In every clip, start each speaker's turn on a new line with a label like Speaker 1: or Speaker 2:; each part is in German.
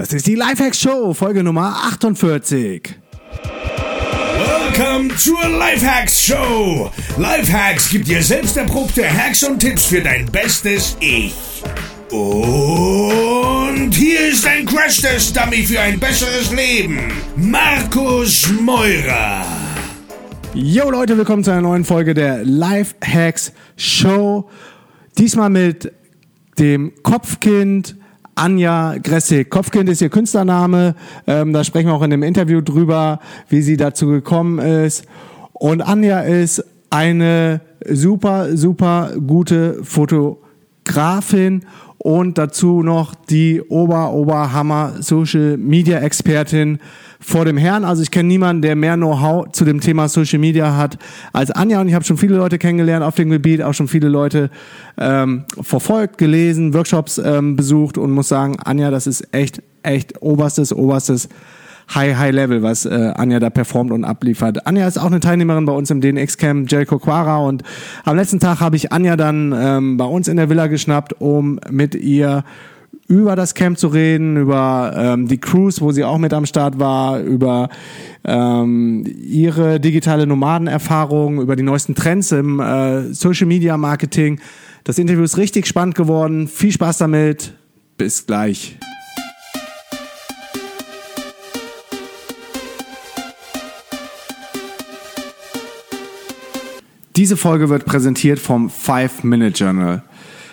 Speaker 1: Das ist die Lifehacks Show, Folge Nummer 48.
Speaker 2: Welcome zur Lifehacks Show. Lifehacks gibt dir selbst erprobte Hacks und Tipps für dein bestes Ich. Und hier ist ein Crash-Test-Dummy für ein besseres Leben. Markus Meurer.
Speaker 1: Yo Leute, willkommen zu einer neuen Folge der Lifehacks Show. Diesmal mit dem Kopfkind Anja Gressig. Kopfkind ist ihr Künstlername. Ähm, da sprechen wir auch in dem Interview drüber, wie sie dazu gekommen ist. Und Anja ist eine super, super gute Fotografin und dazu noch die Ober-Oberhammer Social Media Expertin vor dem Herrn. Also ich kenne niemanden, der mehr Know-how zu dem Thema Social Media hat als Anja und ich habe schon viele Leute kennengelernt auf dem Gebiet, auch schon viele Leute ähm, verfolgt, gelesen, Workshops ähm, besucht und muss sagen, Anja, das ist echt, echt oberstes, oberstes High, High Level, was äh, Anja da performt und abliefert. Anja ist auch eine Teilnehmerin bei uns im DNX-Camp Jericho Quara und am letzten Tag habe ich Anja dann ähm, bei uns in der Villa geschnappt, um mit ihr über das Camp zu reden, über ähm, die Cruise, wo sie auch mit am Start war, über ähm, ihre digitale Nomadenerfahrung, über die neuesten Trends im äh, Social Media Marketing. Das Interview ist richtig spannend geworden. Viel Spaß damit. Bis gleich. Diese Folge wird präsentiert vom Five Minute Journal.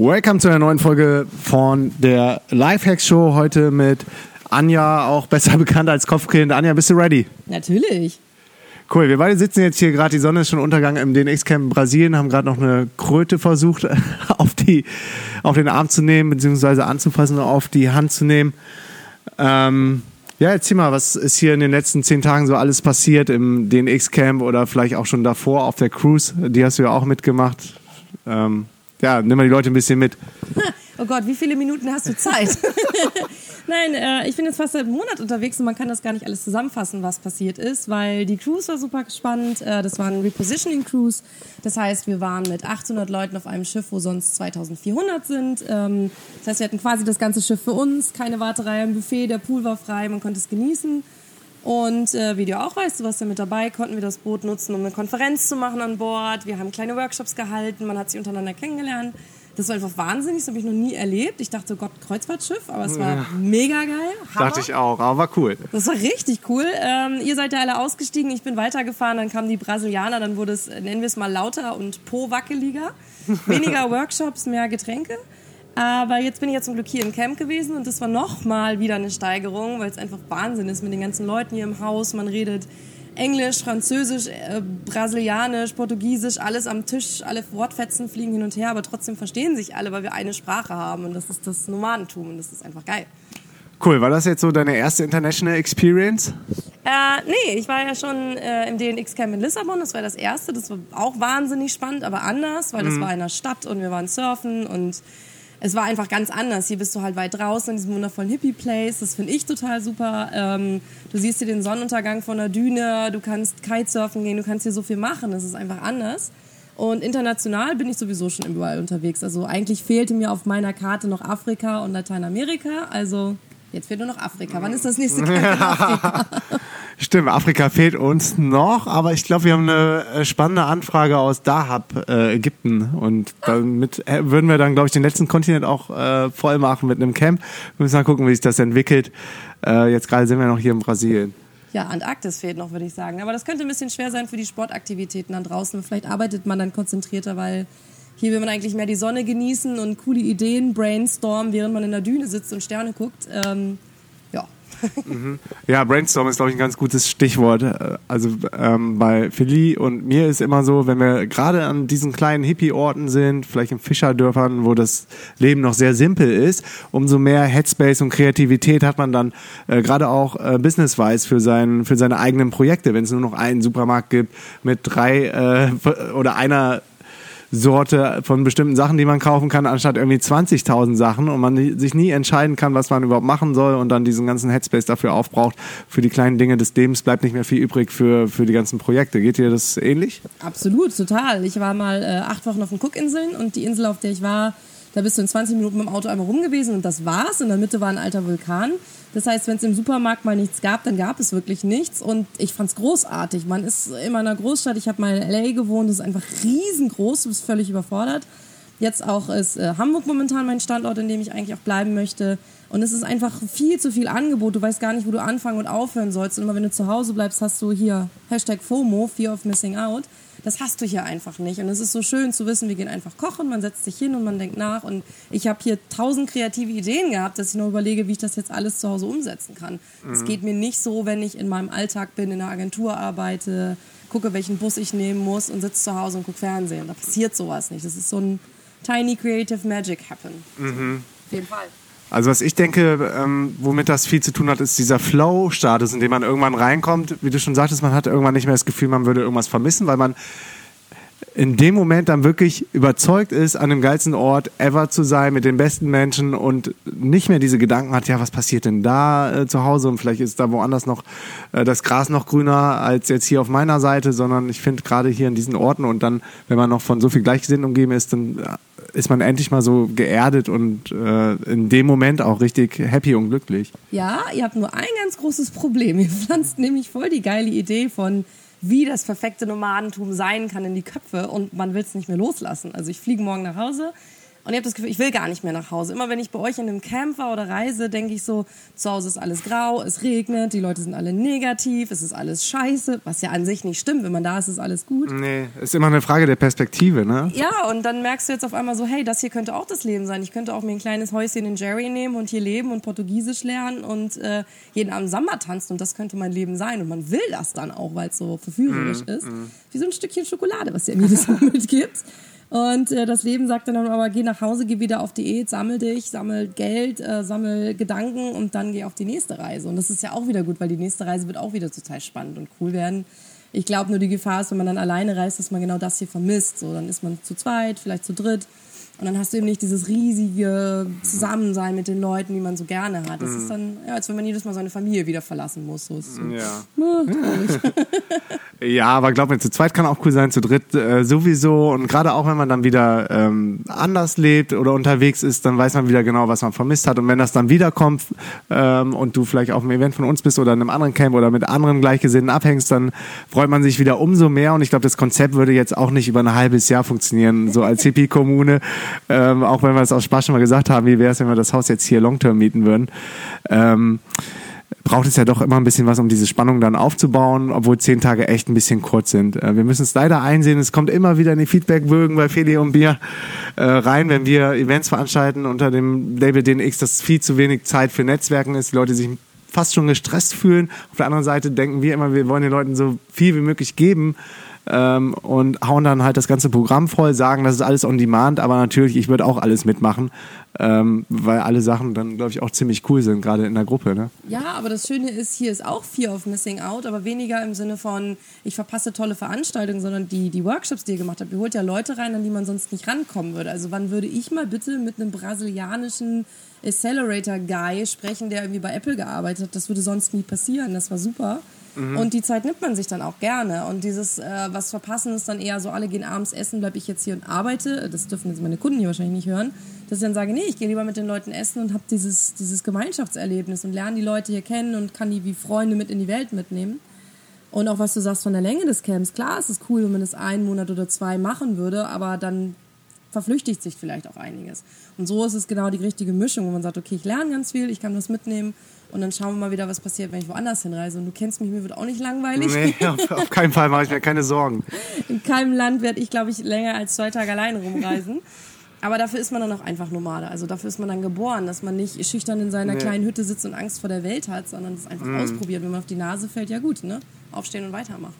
Speaker 1: Welcome zu einer neuen Folge von der Lifehacks Show. Heute mit Anja, auch besser bekannt als Kopfkind. Anja, bist du ready?
Speaker 3: Natürlich.
Speaker 1: Cool, wir beide sitzen jetzt hier gerade, die Sonne ist schon untergegangen im DNX-Camp in Brasilien, haben gerade noch eine Kröte versucht auf, die, auf den Arm zu nehmen, beziehungsweise anzufassen, auf die Hand zu nehmen. Ähm, ja, erzähl mal, was ist hier in den letzten zehn Tagen so alles passiert im DNX-Camp oder vielleicht auch schon davor auf der Cruise? Die hast du ja auch mitgemacht. Ähm, ja, nimm mal die Leute ein bisschen mit.
Speaker 3: Oh Gott, wie viele Minuten hast du Zeit? Nein, äh, ich bin jetzt fast seit einem Monat unterwegs und man kann das gar nicht alles zusammenfassen, was passiert ist, weil die Cruise war super spannend. Äh, das war ein Repositioning Cruise. Das heißt, wir waren mit 800 Leuten auf einem Schiff, wo sonst 2400 sind. Ähm, das heißt, wir hatten quasi das ganze Schiff für uns, keine Warterei im Buffet, der Pool war frei, man konnte es genießen. Und äh, wie du auch weißt, du warst ja mit dabei, konnten wir das Boot nutzen, um eine Konferenz zu machen an Bord. Wir haben kleine Workshops gehalten, man hat sich untereinander kennengelernt. Das war einfach wahnsinnig, das habe ich noch nie erlebt. Ich dachte, oh Gott, Kreuzfahrtschiff, aber es war ja. mega geil.
Speaker 1: Hammer. Dachte ich auch, aber war cool.
Speaker 3: Das war richtig cool. Ähm, ihr seid ja alle ausgestiegen, ich bin weitergefahren, dann kamen die Brasilianer, dann wurde es, nennen wir es mal, lauter und po-wackeliger. Weniger Workshops, mehr Getränke. Aber jetzt bin ich ja zum Glück hier im Camp gewesen und das war nochmal wieder eine Steigerung, weil es einfach Wahnsinn ist mit den ganzen Leuten hier im Haus. Man redet Englisch, Französisch, äh, Brasilianisch, Portugiesisch, alles am Tisch, alle Wortfetzen fliegen hin und her, aber trotzdem verstehen sich alle, weil wir eine Sprache haben und das ist das Nomadentum und das ist einfach geil.
Speaker 1: Cool, war das jetzt so deine erste International Experience?
Speaker 3: Äh, nee, ich war ja schon äh, im DNX Camp in Lissabon, das war das erste, das war auch wahnsinnig spannend, aber anders, weil das mhm. war in einer Stadt und wir waren surfen und es war einfach ganz anders. Hier bist du halt weit draußen in diesem wundervollen Hippie-Place. Das finde ich total super. Ähm, du siehst hier den Sonnenuntergang von der Düne, du kannst Kitesurfen gehen, du kannst hier so viel machen. Das ist einfach anders. Und international bin ich sowieso schon überall unterwegs. Also eigentlich fehlte mir auf meiner Karte noch Afrika und Lateinamerika. Also jetzt fehlt nur noch Afrika. Wann ist das nächste Camp in Afrika?
Speaker 1: Stimmt, Afrika fehlt uns noch, aber ich glaube, wir haben eine äh, spannende Anfrage aus Dahab, äh, Ägypten. Und damit äh, würden wir dann, glaube ich, den letzten Kontinent auch äh, voll machen mit einem Camp. Wir müssen mal gucken, wie sich das entwickelt. Äh, jetzt gerade sind wir noch hier in Brasilien.
Speaker 3: Ja, Antarktis fehlt noch, würde ich sagen. Aber das könnte ein bisschen schwer sein für die Sportaktivitäten dann draußen. Vielleicht arbeitet man dann konzentrierter, weil hier will man eigentlich mehr die Sonne genießen und coole Ideen brainstormen, während man in der Düne sitzt und Sterne guckt. Ähm, ja.
Speaker 1: Ja, Brainstorm ist, glaube ich, ein ganz gutes Stichwort. Äh, Also ähm, bei Philly und mir ist immer so, wenn wir gerade an diesen kleinen Hippie-Orten sind, vielleicht in Fischerdörfern, wo das Leben noch sehr simpel ist, umso mehr Headspace und Kreativität hat man dann äh, gerade auch äh, businesswise für, sein, für seine eigenen Projekte. Wenn es nur noch einen Supermarkt gibt mit drei äh, oder einer Sorte von bestimmten Sachen, die man kaufen kann, anstatt irgendwie 20.000 Sachen und man sich nie entscheiden kann, was man überhaupt machen soll und dann diesen ganzen Headspace dafür aufbraucht. Für die kleinen Dinge des Lebens bleibt nicht mehr viel übrig für, für die ganzen Projekte. Geht dir das ähnlich?
Speaker 3: Absolut, total. Ich war mal äh, acht Wochen auf den Cookinseln und die Insel, auf der ich war, da bist du in 20 Minuten mit dem Auto einmal rum gewesen und das war's. In der Mitte war ein alter Vulkan. Das heißt, wenn es im Supermarkt mal nichts gab, dann gab es wirklich nichts und ich fand's großartig. Man ist immer in einer Großstadt. Ich habe mal in LA gewohnt, das ist einfach riesengroß, du bist völlig überfordert. Jetzt auch ist äh, Hamburg momentan mein Standort, in dem ich eigentlich auch bleiben möchte. Und es ist einfach viel zu viel Angebot. Du weißt gar nicht, wo du anfangen und aufhören sollst. Und immer wenn du zu Hause bleibst, hast du hier Hashtag FOMO, Fear of Missing Out. Das hast du hier einfach nicht. Und es ist so schön zu wissen, wir gehen einfach kochen, man setzt sich hin und man denkt nach. Und ich habe hier tausend kreative Ideen gehabt, dass ich nur überlege, wie ich das jetzt alles zu Hause umsetzen kann. Es geht mir nicht so, wenn ich in meinem Alltag bin, in einer Agentur arbeite, gucke, welchen Bus ich nehmen muss und sitze zu Hause und gucke Fernsehen. Da passiert sowas nicht. Das ist so ein tiny creative magic happen. Auf jeden Fall.
Speaker 1: Also was ich denke, ähm, womit das viel zu tun hat, ist dieser Flow-Status, in dem man irgendwann reinkommt. Wie du schon sagtest, man hat irgendwann nicht mehr das Gefühl, man würde irgendwas vermissen, weil man in dem Moment dann wirklich überzeugt ist, an dem geilsten Ort ever zu sein, mit den besten Menschen und nicht mehr diese Gedanken hat, ja, was passiert denn da äh, zu Hause und vielleicht ist da woanders noch äh, das Gras noch grüner als jetzt hier auf meiner Seite, sondern ich finde gerade hier in diesen Orten und dann, wenn man noch von so viel Gleichgesinnten umgeben ist, dann äh, ist man endlich mal so geerdet und äh, in dem Moment auch richtig happy und glücklich.
Speaker 3: Ja, ihr habt nur ein ganz großes Problem. Ihr pflanzt nämlich voll die geile Idee von, wie das perfekte Nomadentum sein kann in die Köpfe und man will es nicht mehr loslassen. Also ich fliege morgen nach Hause und ihr habt das Gefühl, ich will gar nicht mehr nach Hause. Immer wenn ich bei euch in einem Camp war oder reise, denke ich so, zu Hause ist alles grau, es regnet, die Leute sind alle negativ, es ist alles scheiße, was ja an sich nicht stimmt. Wenn man da ist, ist alles gut.
Speaker 1: Nee, ist immer eine Frage der Perspektive, ne?
Speaker 3: Ja, und dann merkst du jetzt auf einmal so, hey, das hier könnte auch das Leben sein. Ich könnte auch mir ein kleines Häuschen in Jerry nehmen und hier leben und Portugiesisch lernen und äh, jeden Abend Samba tanzen und das könnte mein Leben sein. Und man will das dann auch, weil es so verführerisch ist. Wie so ein Stückchen Schokolade, was ihr mir Mal mitgibt. Und äh, das Leben sagt dann aber, geh nach Hause, geh wieder auf Diät, sammel dich, sammel Geld, äh, sammel Gedanken und dann geh auf die nächste Reise. Und das ist ja auch wieder gut, weil die nächste Reise wird auch wieder total spannend und cool werden. Ich glaube nur, die Gefahr ist, wenn man dann alleine reist, dass man genau das hier vermisst. So, dann ist man zu zweit, vielleicht zu dritt. Und dann hast du eben nicht dieses riesige Zusammensein mit den Leuten, die man so gerne hat. Das ist dann, ja, als wenn man jedes Mal seine Familie wieder verlassen muss. So so.
Speaker 1: Ja.
Speaker 3: Ah.
Speaker 1: Ja, aber glaub mir, zu zweit kann auch cool sein, zu dritt äh, sowieso. Und gerade auch, wenn man dann wieder ähm, anders lebt oder unterwegs ist, dann weiß man wieder genau, was man vermisst hat. Und wenn das dann wiederkommt ähm, und du vielleicht auf einem Event von uns bist oder in einem anderen Camp oder mit anderen Gleichgesinnten abhängst, dann freut man sich wieder umso mehr. Und ich glaube, das Konzept würde jetzt auch nicht über ein halbes Jahr funktionieren, so als Hippie-Kommune. Ähm, auch wenn wir es aus Spaß schon mal gesagt haben, wie wäre es, wenn wir das Haus jetzt hier long-term mieten würden. Ähm, braucht es ja doch immer ein bisschen was, um diese Spannung dann aufzubauen, obwohl zehn Tage echt ein bisschen kurz sind. Äh, wir müssen es leider einsehen, es kommt immer wieder in die Feedbackbögen bei Feli und Bier äh, rein, wenn wir Events veranstalten unter dem Label DNX, dass viel zu wenig Zeit für Netzwerken ist, die Leute sich fast schon gestresst fühlen. Auf der anderen Seite denken wir immer, wir wollen den Leuten so viel wie möglich geben ähm, und hauen dann halt das ganze Programm voll, sagen, das ist alles on demand, aber natürlich, ich würde auch alles mitmachen, ähm, weil alle Sachen dann, glaube ich, auch ziemlich cool sind, gerade in der Gruppe. Ne?
Speaker 3: Ja, aber das Schöne ist, hier ist auch Fear of Missing Out, aber weniger im Sinne von, ich verpasse tolle Veranstaltungen, sondern die, die Workshops, die ihr gemacht habt. Ihr holt ja Leute rein, an die man sonst nicht rankommen würde. Also wann würde ich mal bitte mit einem brasilianischen Accelerator-Guy sprechen, der irgendwie bei Apple gearbeitet hat? Das würde sonst nie passieren. Das war super. Und die Zeit nimmt man sich dann auch gerne. Und dieses, äh, was verpassen ist dann eher so, alle gehen abends essen, bleibe ich jetzt hier und arbeite. Das dürfen jetzt meine Kunden hier wahrscheinlich nicht hören. Dass ich dann sage, nee, ich gehe lieber mit den Leuten essen und habe dieses, dieses Gemeinschaftserlebnis und lerne die Leute hier kennen und kann die wie Freunde mit in die Welt mitnehmen. Und auch was du sagst von der Länge des Camps, klar, es ist cool, wenn man das einen Monat oder zwei machen würde, aber dann verflüchtigt sich vielleicht auch einiges. Und so ist es genau die richtige Mischung, wo man sagt, okay, ich lerne ganz viel, ich kann was mitnehmen und dann schauen wir mal wieder, was passiert, wenn ich woanders hinreise. Und du kennst mich, mir wird auch nicht langweilig.
Speaker 1: Nee, auf, auf keinen Fall mache ich mir keine Sorgen.
Speaker 3: In keinem Land werde ich, glaube ich, länger als zwei Tage alleine rumreisen. Aber dafür ist man dann auch einfach Nomade. Also dafür ist man dann geboren, dass man nicht schüchtern in seiner
Speaker 1: Nee.
Speaker 3: kleinen Hütte sitzt und Angst vor der Welt hat, sondern es einfach ausprobiert. Wenn man auf die Nase fällt, ja gut, ne? Aufstehen und weitermachen.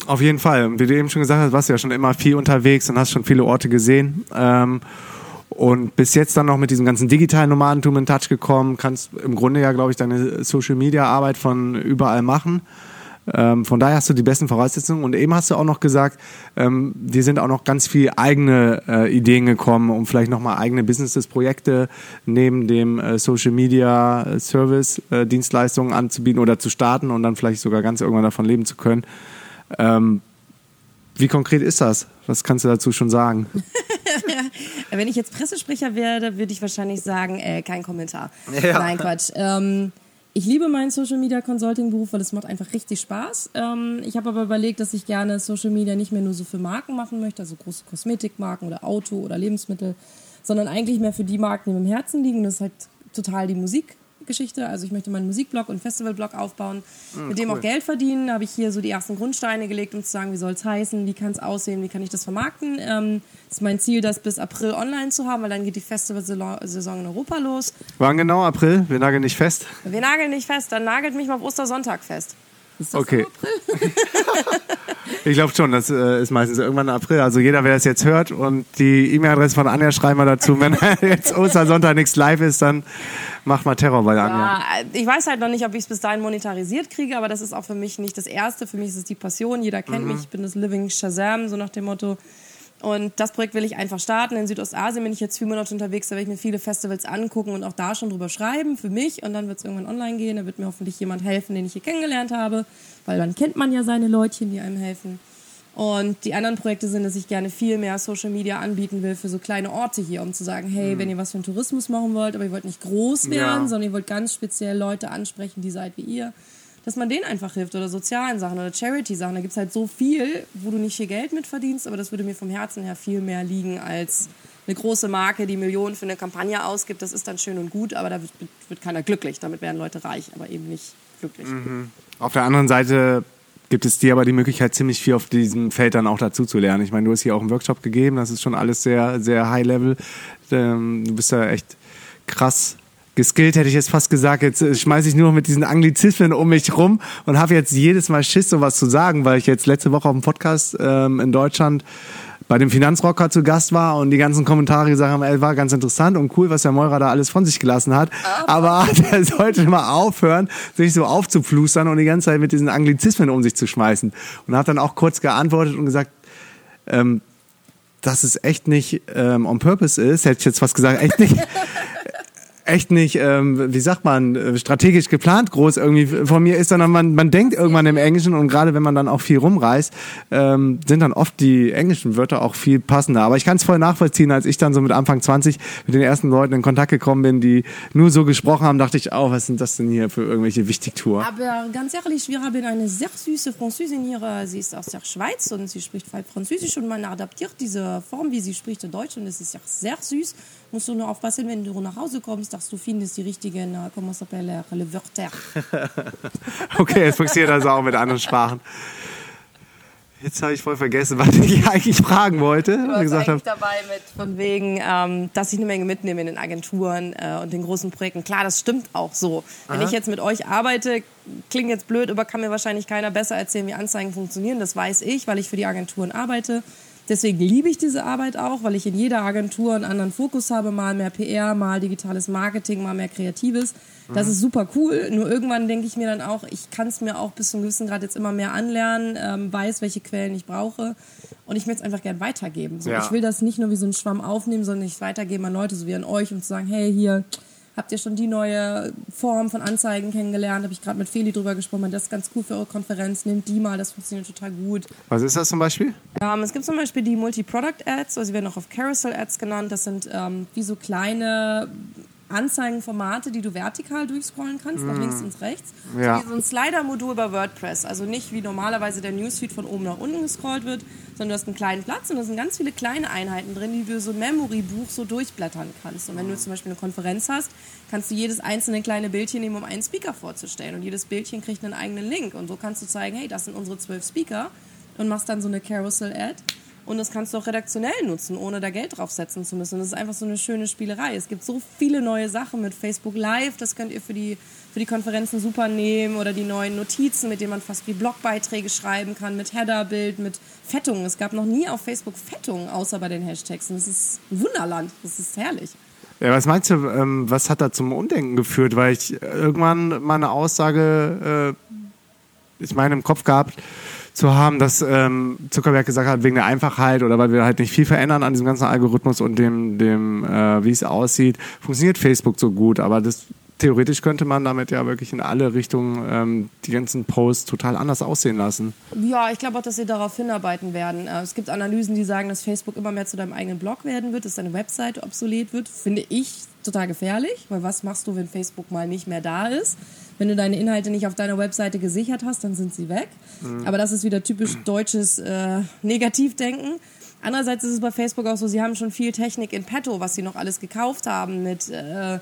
Speaker 3: So.
Speaker 1: Auf jeden Fall. Wie du eben schon gesagt hast, warst du ja schon immer viel unterwegs und hast schon viele Orte gesehen. Ähm, und bis jetzt dann noch mit diesem ganzen digitalen Nomadentum in Touch gekommen, kannst im Grunde ja, glaube ich, deine Social Media Arbeit von überall machen. Ähm, von daher hast du die besten Voraussetzungen. Und eben hast du auch noch gesagt, ähm, dir sind auch noch ganz viele eigene äh, Ideen gekommen, um vielleicht nochmal eigene Businesses, Projekte neben dem äh, Social Media äh, äh, anzubieten oder zu starten und dann vielleicht sogar ganz irgendwann davon leben zu können. Ähm, wie konkret ist das? Was kannst du dazu schon sagen?
Speaker 3: Wenn ich jetzt Pressesprecher werde, würde ich wahrscheinlich sagen, äh, kein Kommentar.
Speaker 1: Ja.
Speaker 3: Nein, Quatsch. Ähm, ich liebe meinen Social Media Consulting Beruf, weil es macht einfach richtig Spaß. Ähm, ich habe aber überlegt, dass ich gerne Social Media nicht mehr nur so für Marken machen möchte, also große Kosmetikmarken oder Auto oder Lebensmittel, sondern eigentlich mehr für die Marken, die mir im Herzen liegen. Das ist halt total die Musikgeschichte. Also ich möchte meinen Musikblog und Festivalblog aufbauen, mit dem
Speaker 1: cool.
Speaker 3: auch Geld verdienen. Da habe ich hier so die ersten Grundsteine gelegt, um zu sagen, wie soll es heißen, wie kann es aussehen, wie kann ich das vermarkten. Ähm, es ist mein Ziel, das bis April online zu haben, weil dann geht die Festivalsaison in Europa los.
Speaker 1: Wann genau? April? Wir nageln nicht fest.
Speaker 3: Wir nageln nicht fest, dann nagelt mich mal auf Ostersonntag fest. Ist das
Speaker 1: Okay.
Speaker 3: im April?
Speaker 1: Ich glaube schon, das äh, ist meistens irgendwann im April. Also jeder, wer das jetzt hört und die E-Mail-Adresse von Anja schreiben wir dazu. Wenn jetzt Ostersonntag nichts live ist, dann macht mal Terror bei der Anja.
Speaker 3: Ja, ich weiß halt noch nicht, ob ich es bis dahin monetarisiert kriege, aber das ist auch für mich nicht das Erste. Für mich ist es die Passion. Jeder kennt mich. Ich bin das Living Shazam, so nach dem Motto. Und das Projekt will ich einfach starten. In Südostasien bin ich jetzt vier Monate unterwegs, da werde ich mir viele Festivals angucken und auch da schon drüber schreiben für mich. Und dann wird es irgendwann online gehen. Da wird mir hoffentlich jemand helfen, den ich hier kennengelernt habe. Weil dann kennt man ja seine Leutchen, die einem helfen. Und die anderen Projekte sind, dass ich gerne viel mehr Social Media anbieten will für so kleine Orte hier, um zu sagen, hey, wenn ihr was für den Tourismus machen wollt, aber ihr wollt nicht groß werden,
Speaker 1: Ja.
Speaker 3: sondern ihr wollt ganz speziell Leute ansprechen, die seid wie ihr, dass man denen einfach hilft oder sozialen Sachen oder Charity-Sachen. Da gibt es halt so viel, wo du nicht viel Geld mit verdienst, aber das würde mir vom Herzen her viel mehr liegen als eine große Marke, die Millionen für eine Kampagne ausgibt. Das ist dann schön und gut, aber da wird, wird keiner glücklich. Damit werden Leute reich, aber eben nicht glücklich.
Speaker 1: Auf der anderen Seite gibt es dir aber die Möglichkeit, ziemlich viel auf diesem Feld dann auch dazu zu lernen. Ich meine, du hast hier auch einen Workshop gegeben, das ist schon alles sehr, sehr high level. Ähm, du bist ja echt krass geskillt, hätte ich jetzt fast gesagt. Jetzt äh, schmeiße ich nur noch mit diesen Anglizismen um mich rum und habe jetzt jedes Mal Schiss, sowas zu sagen, weil ich jetzt letzte Woche auf dem Podcast ähm, in Deutschland bei dem Finanzrocker zu Gast war und die ganzen Kommentare gesagt haben, ey, war ganz interessant und cool, was der Meurer da alles von sich gelassen hat. Aber er sollte mal aufhören, sich so aufzuflustern und die ganze Zeit mit diesen Anglizismen um sich zu schmeißen. Und habe dann auch kurz geantwortet und gesagt, ähm, dass es echt nicht ähm, on purpose ist, hätte ich jetzt fast gesagt, echt nicht, echt nicht, ähm, wie sagt man, äh, strategisch geplant groß irgendwie von mir ist, sondern man, man denkt irgendwann im Englischen und gerade wenn man dann auch viel rumreist, ähm, sind dann oft die englischen Wörter auch viel passender. Aber ich kann es voll nachvollziehen, als ich dann so mit Anfang 20 mit den ersten Leuten in Kontakt gekommen bin, die nur so gesprochen haben, dachte ich, oh, was sind das denn hier für irgendwelche Wichtigtour?
Speaker 3: Aber ganz ehrlich, wir haben eine sehr süße Französin hier. Sie ist aus der Schweiz und sie spricht Französisch und man adaptiert diese Form, wie sie spricht, in Deutsch und es ist ja sehr süß. Musst du nur aufpassen, wenn du nach Hause kommst, dass du findest die richtigen, äh, comment s'appelle, le Wörter.
Speaker 1: Okay, jetzt funktioniert das auch mit anderen Sprachen. Jetzt habe ich voll vergessen, was ich eigentlich fragen wollte.
Speaker 3: Du warst
Speaker 1: gesagt
Speaker 3: eigentlich
Speaker 1: habe,
Speaker 3: dabei mit von wegen, ähm, dass ich eine Menge mitnehme in den Agenturen äh, und den großen Projekten. Klar, das stimmt auch so. Wenn ich jetzt mit euch arbeite, klingt jetzt blöd, aber kann mir wahrscheinlich keiner besser erzählen, wie Anzeigen funktionieren. Das weiß ich, weil ich für die Agenturen arbeite. Deswegen liebe ich diese Arbeit auch, weil ich in jeder Agentur einen anderen Fokus habe, mal mehr PR, mal digitales Marketing, mal mehr Kreatives. Das ist super cool. Nur irgendwann denke ich mir dann auch, ich kann es mir auch bis zu einem gewissen Grad jetzt immer mehr anlernen, ähm, weiß, welche Quellen ich brauche. Und ich möchte es einfach gern weitergeben. So,
Speaker 1: Ja.
Speaker 3: Ich will das nicht nur wie so ein Schwamm aufnehmen, sondern ich weitergeben an Leute, so wie an euch, um zu sagen, hey, hier, habt ihr schon die neue Form von Anzeigen kennengelernt? Habe ich gerade mit Feli drüber gesprochen, das ist ganz cool für eure Konferenz, nehmt die mal, das funktioniert total gut.
Speaker 1: was ist das zum Beispiel?
Speaker 3: Ähm, es gibt zum Beispiel die Multi-Product-Ads, also sie werden auch auf Carousel-Ads genannt. Das sind ähm, wie so kleine Anzeigenformate, die du vertikal durchscrollen kannst, nach links und rechts.
Speaker 1: Ja.
Speaker 3: So wie so ein Slider-Modul bei WordPress. Also nicht wie normalerweise der Newsfeed von oben nach unten gescrollt wird, sondern du hast einen kleinen Platz und da sind ganz viele kleine Einheiten drin, die du so ein Memory-Buch so durchblättern kannst. Und wenn du zum Beispiel eine Konferenz hast, kannst du jedes einzelne kleine Bildchen nehmen, um einen Speaker vorzustellen. Und jedes Bildchen kriegt einen eigenen Link. Und so kannst du zeigen, hey, das sind unsere zwölf Speaker und machst dann so eine Carousel-Ad. Und das kannst du auch redaktionell nutzen, ohne da Geld draufsetzen zu müssen. Das ist einfach so eine schöne Spielerei. Es gibt so viele neue Sachen mit Facebook Live, das könnt ihr für die, für die Konferenzen super nehmen oder die neuen Notizen, mit denen man fast wie Blogbeiträge schreiben kann, mit Headerbild, mit Fettungen. Es gab noch nie auf Facebook Fettungen, außer bei den Hashtags. Und das ist ein Wunderland. Das ist herrlich.
Speaker 1: Ja, was meinst du, ähm, was hat da zum Undenken geführt? Weil ich irgendwann mal eine Aussage, äh, ich meine, im Kopf gehabt, zu haben, dass ähm, Zuckerberg gesagt hat, wegen der Einfachheit oder weil wir halt nicht viel verändern an diesem ganzen Algorithmus und dem, dem äh, wie es aussieht, funktioniert Facebook so gut. Aber das theoretisch könnte man damit ja wirklich in alle Richtungen ähm, die ganzen Posts total anders aussehen lassen.
Speaker 3: Ja, ich glaube auch, dass sie darauf hinarbeiten werden. Äh, es gibt Analysen, die sagen, dass Facebook immer mehr zu deinem eigenen Blog werden wird, dass deine Webseite obsolet wird. Finde ich total gefährlich, weil was machst du, wenn Facebook mal nicht mehr da ist? Wenn du deine Inhalte nicht auf deiner Webseite gesichert hast, dann sind sie weg. Mhm. Aber das ist wieder typisch deutsches äh, Negativdenken. Andererseits ist es bei Facebook auch so, sie haben schon viel Technik in petto, was sie noch alles gekauft haben mit äh,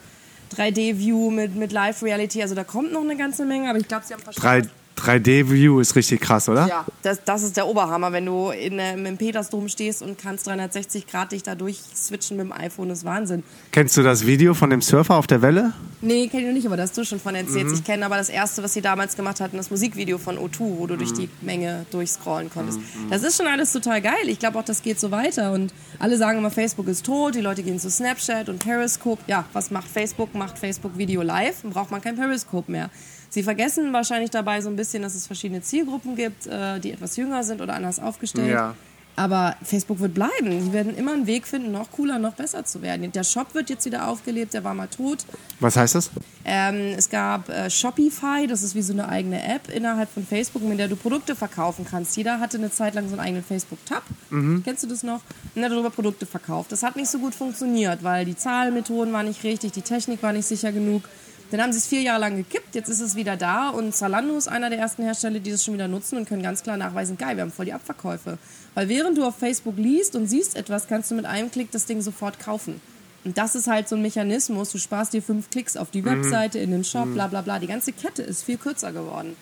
Speaker 3: 3D-View, mit, mit Live-Reality. Also da kommt noch eine ganze Menge, aber ich glaube, sie haben
Speaker 1: verstanden. 3D-View ist richtig krass, oder?
Speaker 3: Ja, das, das ist der Oberhammer, wenn du in, äh, im Petersdom stehst und kannst 360 Grad dich da durchswitchen mit dem iPhone, das ist Wahnsinn.
Speaker 1: Kennst du das Video von dem Surfer auf der Welle?
Speaker 3: Nee, kenne ich nicht, aber das hast du schon von erzählt. Mhm. Ich kenne aber das erste, was sie damals gemacht hatten, das Musikvideo von O2, wo du mhm. durch die Menge durchscrollen konntest. Mhm. Das ist schon alles total geil. Ich glaube auch, das geht so weiter. Und alle sagen immer, Facebook ist tot, die Leute gehen zu Snapchat und Periscope. Ja, was macht Facebook? Macht Facebook Video live, dann braucht man kein Periscope mehr. Sie vergessen wahrscheinlich dabei so ein bisschen, dass es verschiedene Zielgruppen gibt, äh, die etwas jünger sind oder anders aufgestellt. Ja. Aber Facebook wird bleiben. Sie werden immer einen Weg finden, noch cooler, noch besser zu werden. Der Shop wird jetzt wieder aufgelebt, der war mal tot.
Speaker 1: Was heißt das?
Speaker 3: Ähm, es gab äh, Shopify, das ist wie so eine eigene App innerhalb von Facebook, mit der du Produkte verkaufen kannst. Jeder hatte eine Zeit lang so einen eigenen Facebook-Tab. Mhm. Kennst du das noch? Und hat darüber Produkte verkauft. Das hat nicht so gut funktioniert, weil die Zahlmethoden waren nicht richtig, die Technik war nicht sicher genug. Dann haben sie es vier Jahre lang gekippt, jetzt ist es wieder da und Zalando ist einer der ersten Hersteller, die das schon wieder nutzen und können ganz klar nachweisen, geil, wir haben voll die Abverkäufe. Weil während du auf Facebook liest und siehst etwas, kannst du mit einem Klick das Ding sofort kaufen. Und das ist halt so ein Mechanismus, du sparst dir fünf Klicks auf die mhm. Webseite, in den Shop, mhm. bla bla bla. Die ganze Kette ist viel kürzer geworden.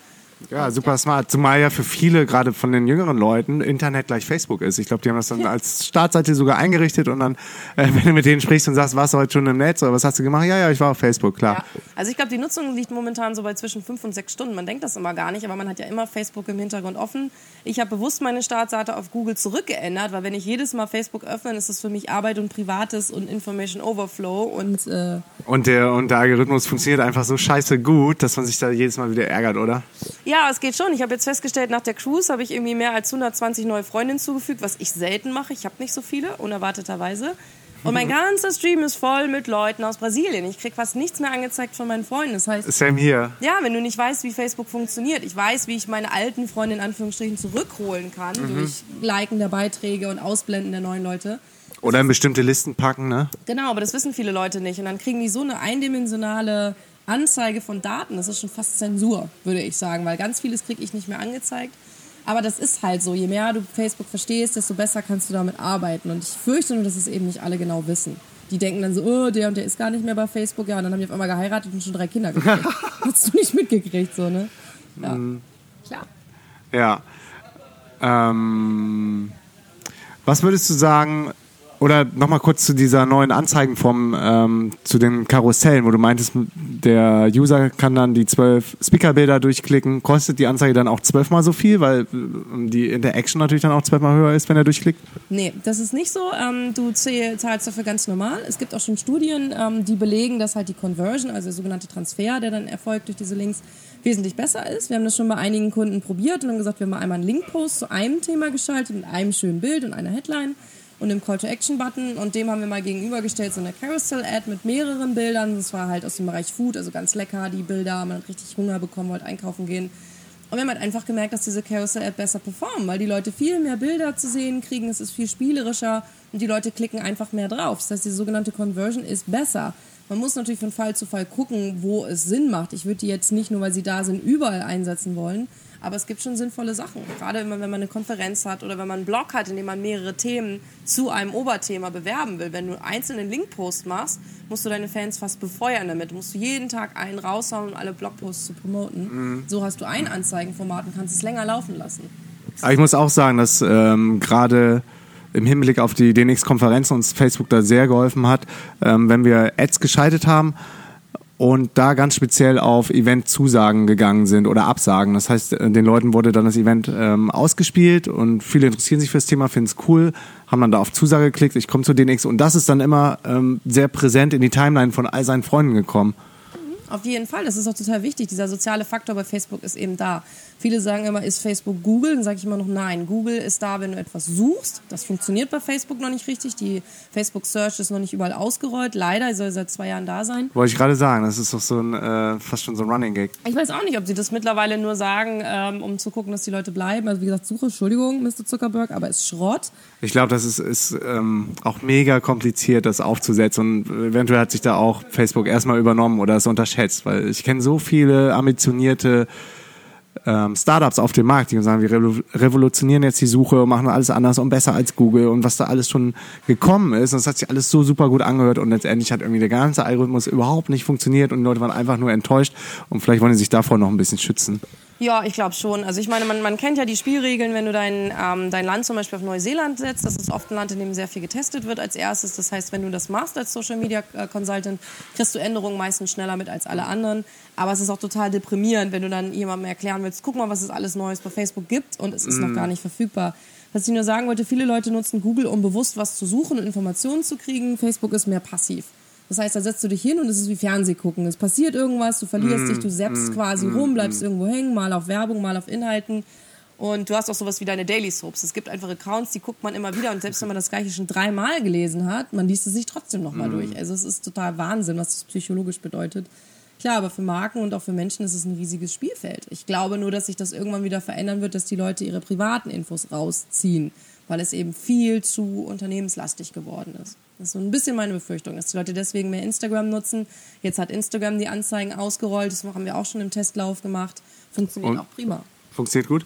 Speaker 1: Ja, super smart. Zumal ja für viele, gerade von den jüngeren Leuten, Internet gleich Facebook ist. Ich glaube, die haben das dann ja. als Startseite sogar eingerichtet und dann, äh, wenn du mit denen sprichst und sagst, warst du heute schon im Netz oder was hast du gemacht? Ja, ja, ich war auf Facebook, klar. Ja.
Speaker 3: Also ich glaube, die Nutzung liegt momentan so bei zwischen fünf und sechs Stunden. Man denkt das immer gar nicht, aber man hat ja immer Facebook im Hintergrund offen. Ich habe bewusst meine Startseite auf Google zurückgeändert, weil wenn ich jedes Mal Facebook öffne, ist das für mich Arbeit und Privates und Information Overflow und äh
Speaker 1: und der und der Algorithmus funktioniert einfach so scheiße gut, dass man sich da jedes Mal wieder ärgert, oder?
Speaker 3: Ja, es geht schon. Ich habe jetzt festgestellt, nach der Cruise habe ich irgendwie mehr als 120 neue Freundinnen zugefügt, was ich selten mache. Ich habe nicht so viele, unerwarteterweise. Und mein ganzer Stream ist voll mit Leuten aus Brasilien. Ich kriege fast nichts mehr angezeigt von meinen Freunden. Das heißt,
Speaker 1: Same hier.
Speaker 3: Ja, wenn du nicht weißt, wie Facebook funktioniert. Ich weiß, wie ich meine alten Freunde in Anführungsstrichen zurückholen kann mhm. durch Liken der Beiträge und Ausblenden der neuen Leute.
Speaker 1: Oder in bestimmte Listen packen, ne?
Speaker 3: Genau, aber das wissen viele Leute nicht. Und dann kriegen die so eine eindimensionale Anzeige von Daten, das ist schon fast Zensur, würde ich sagen, weil ganz vieles kriege ich nicht mehr angezeigt. Aber das ist halt so. Je mehr du Facebook verstehst, desto besser kannst du damit arbeiten. Und ich fürchte nur, dass es eben nicht alle genau wissen. Die denken dann so, oh, der und der ist gar nicht mehr bei Facebook. Ja, und dann haben die auf einmal geheiratet und schon drei Kinder gekriegt. Hast du nicht mitgekriegt, so, ne? Ja. Mm. Klar.
Speaker 1: Ja. Ähm, was würdest du sagen, oder nochmal kurz zu dieser neuen Anzeigenform, ähm, zu den Karussellen, wo du meintest, der User kann dann die zwölf Speakerbilder durchklicken. Kostet die Anzeige dann auch zwölfmal so viel, weil ähm, die Interaction natürlich dann auch zwölfmal höher ist, wenn er durchklickt?
Speaker 3: Nee, das ist nicht so. Ähm, du zahlst dafür ganz normal. Es gibt auch schon Studien, ähm, die belegen, dass halt die Conversion, also der sogenannte Transfer, der dann erfolgt durch diese Links, wesentlich besser ist. Wir haben das schon bei einigen Kunden probiert und haben gesagt, wir haben einmal einen Linkpost zu einem Thema geschaltet, mit einem schönen Bild und einer Headline und dem Call-to-Action-Button und dem haben wir mal gegenübergestellt so eine Carousel-Ad mit mehreren Bildern. Das war halt aus dem Bereich Food, also ganz lecker, die Bilder. Man hat richtig Hunger bekommen, wollte einkaufen gehen. Und wir haben halt einfach gemerkt, dass diese Carousel-Ad besser performen, weil die Leute viel mehr Bilder zu sehen kriegen, es ist viel spielerischer und die Leute klicken einfach mehr drauf. Das heißt, die sogenannte Conversion ist besser. Man muss natürlich von Fall zu Fall gucken, wo es Sinn macht. Ich würde die jetzt nicht nur, weil sie da sind, überall einsetzen wollen. Aber es gibt schon sinnvolle Sachen. Gerade wenn man eine Konferenz hat oder wenn man einen Blog hat, in dem man mehrere Themen zu einem Oberthema bewerben will. Wenn du einzelnen Linkpost machst, musst du deine Fans fast befeuern damit. Du musst jeden Tag einen raushauen, um alle Blogposts zu promoten. Mhm. So hast du ein Anzeigenformat und kannst es länger laufen lassen.
Speaker 1: Aber ich muss auch sagen, dass ähm, gerade im Hinblick auf die DNX-Konferenz uns Facebook da sehr geholfen hat, ähm, wenn wir Ads geschaltet haben und da ganz speziell auf Event-Zusagen gegangen sind oder Absagen. Das heißt, äh, den Leuten wurde dann das Event ähm, ausgespielt und viele interessieren sich fürs Thema, finden es cool, haben dann da auf Zusage geklickt, ich komme zu DNX und das ist dann immer ähm, sehr präsent in die Timeline von all seinen Freunden gekommen.
Speaker 3: Auf jeden Fall, das ist auch total wichtig. Dieser soziale Faktor bei Facebook ist eben da. Viele sagen immer, ist Facebook Google? Dann sage ich immer noch nein. Google ist da, wenn du etwas suchst. Das funktioniert bei Facebook noch nicht richtig. Die Facebook Search ist noch nicht überall ausgerollt. Leider, soll seit zwei Jahren da sein.
Speaker 1: Wollte ich gerade sagen, das ist doch so ein, äh, fast schon so ein Running Gag.
Speaker 3: Ich weiß auch nicht, ob sie das mittlerweile nur sagen, ähm, um zu gucken, dass die Leute bleiben. Also wie gesagt, Suche, Entschuldigung, Mr. Zuckerberg, aber ist Schrott.
Speaker 1: Ich glaube, das ist, ist ähm, auch mega kompliziert, das aufzusetzen. Und eventuell hat sich da auch Facebook erstmal übernommen oder es unterschätzt, weil ich kenne so viele ambitionierte ähm, Startups auf dem Markt, die sagen, wir revolutionieren jetzt die Suche und machen alles anders und besser als Google und was da alles schon gekommen ist. Und das hat sich alles so super gut angehört und letztendlich hat irgendwie der ganze Algorithmus überhaupt nicht funktioniert und die Leute waren einfach nur enttäuscht und vielleicht wollen sie sich davor noch ein bisschen schützen.
Speaker 3: Ja, ich glaube schon. Also ich meine, man, man kennt ja die Spielregeln, wenn du dein, ähm, dein Land zum Beispiel auf Neuseeland setzt. Das ist oft ein Land, in dem sehr viel getestet wird als erstes. Das heißt, wenn du das machst als Social Media äh, Consultant, kriegst du Änderungen meistens schneller mit als alle anderen. Aber es ist auch total deprimierend, wenn du dann jemandem erklären willst, guck mal, was es alles Neues bei Facebook gibt und es ist mm. noch gar nicht verfügbar. Was ich nur sagen wollte, viele Leute nutzen Google, um bewusst was zu suchen und Informationen zu kriegen. Facebook ist mehr passiv. Das heißt, da setzt du dich hin und es ist wie Fernseh gucken. Es passiert irgendwas, du verlierst mm, dich, du zappst mm, quasi mm, rum, bleibst mm. irgendwo hängen, mal auf Werbung, mal auf Inhalten. Und du hast auch sowas wie deine Daily Soaps. Es gibt einfach Accounts, die guckt man immer wieder und selbst wenn man das gleiche schon dreimal gelesen hat, man liest es sich trotzdem nochmal mm. durch. Also es ist total Wahnsinn, was das psychologisch bedeutet. Klar, aber für Marken und auch für Menschen ist es ein riesiges Spielfeld. Ich glaube nur, dass sich das irgendwann wieder verändern wird, dass die Leute ihre privaten Infos rausziehen, weil es eben viel zu unternehmenslastig geworden ist. Das ist so ein bisschen meine Befürchtung, dass die Leute deswegen mehr Instagram nutzen. Jetzt hat Instagram die Anzeigen ausgerollt, das haben wir auch schon im Testlauf gemacht. Funktioniert Und? auch prima.
Speaker 1: Funktioniert gut?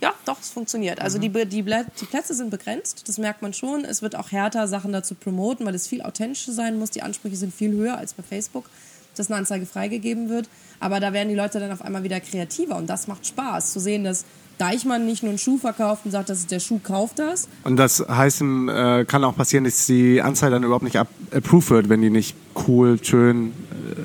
Speaker 3: Ja, doch, es funktioniert. Also mhm. die, die, die Plätze sind begrenzt, das merkt man schon. Es wird auch härter, Sachen dazu promoten, weil es viel authentischer sein muss. Die Ansprüche sind viel höher als bei Facebook, dass eine Anzeige freigegeben wird. Aber da werden die Leute dann auf einmal wieder kreativer und das macht Spaß, zu sehen, dass Deichmann nicht nur einen Schuh verkauft und sagt, das der Schuh, kauft das.
Speaker 1: Und das heißt, äh, kann auch passieren, dass die Anzeige dann überhaupt nicht approved wird, wenn die nicht cool, schön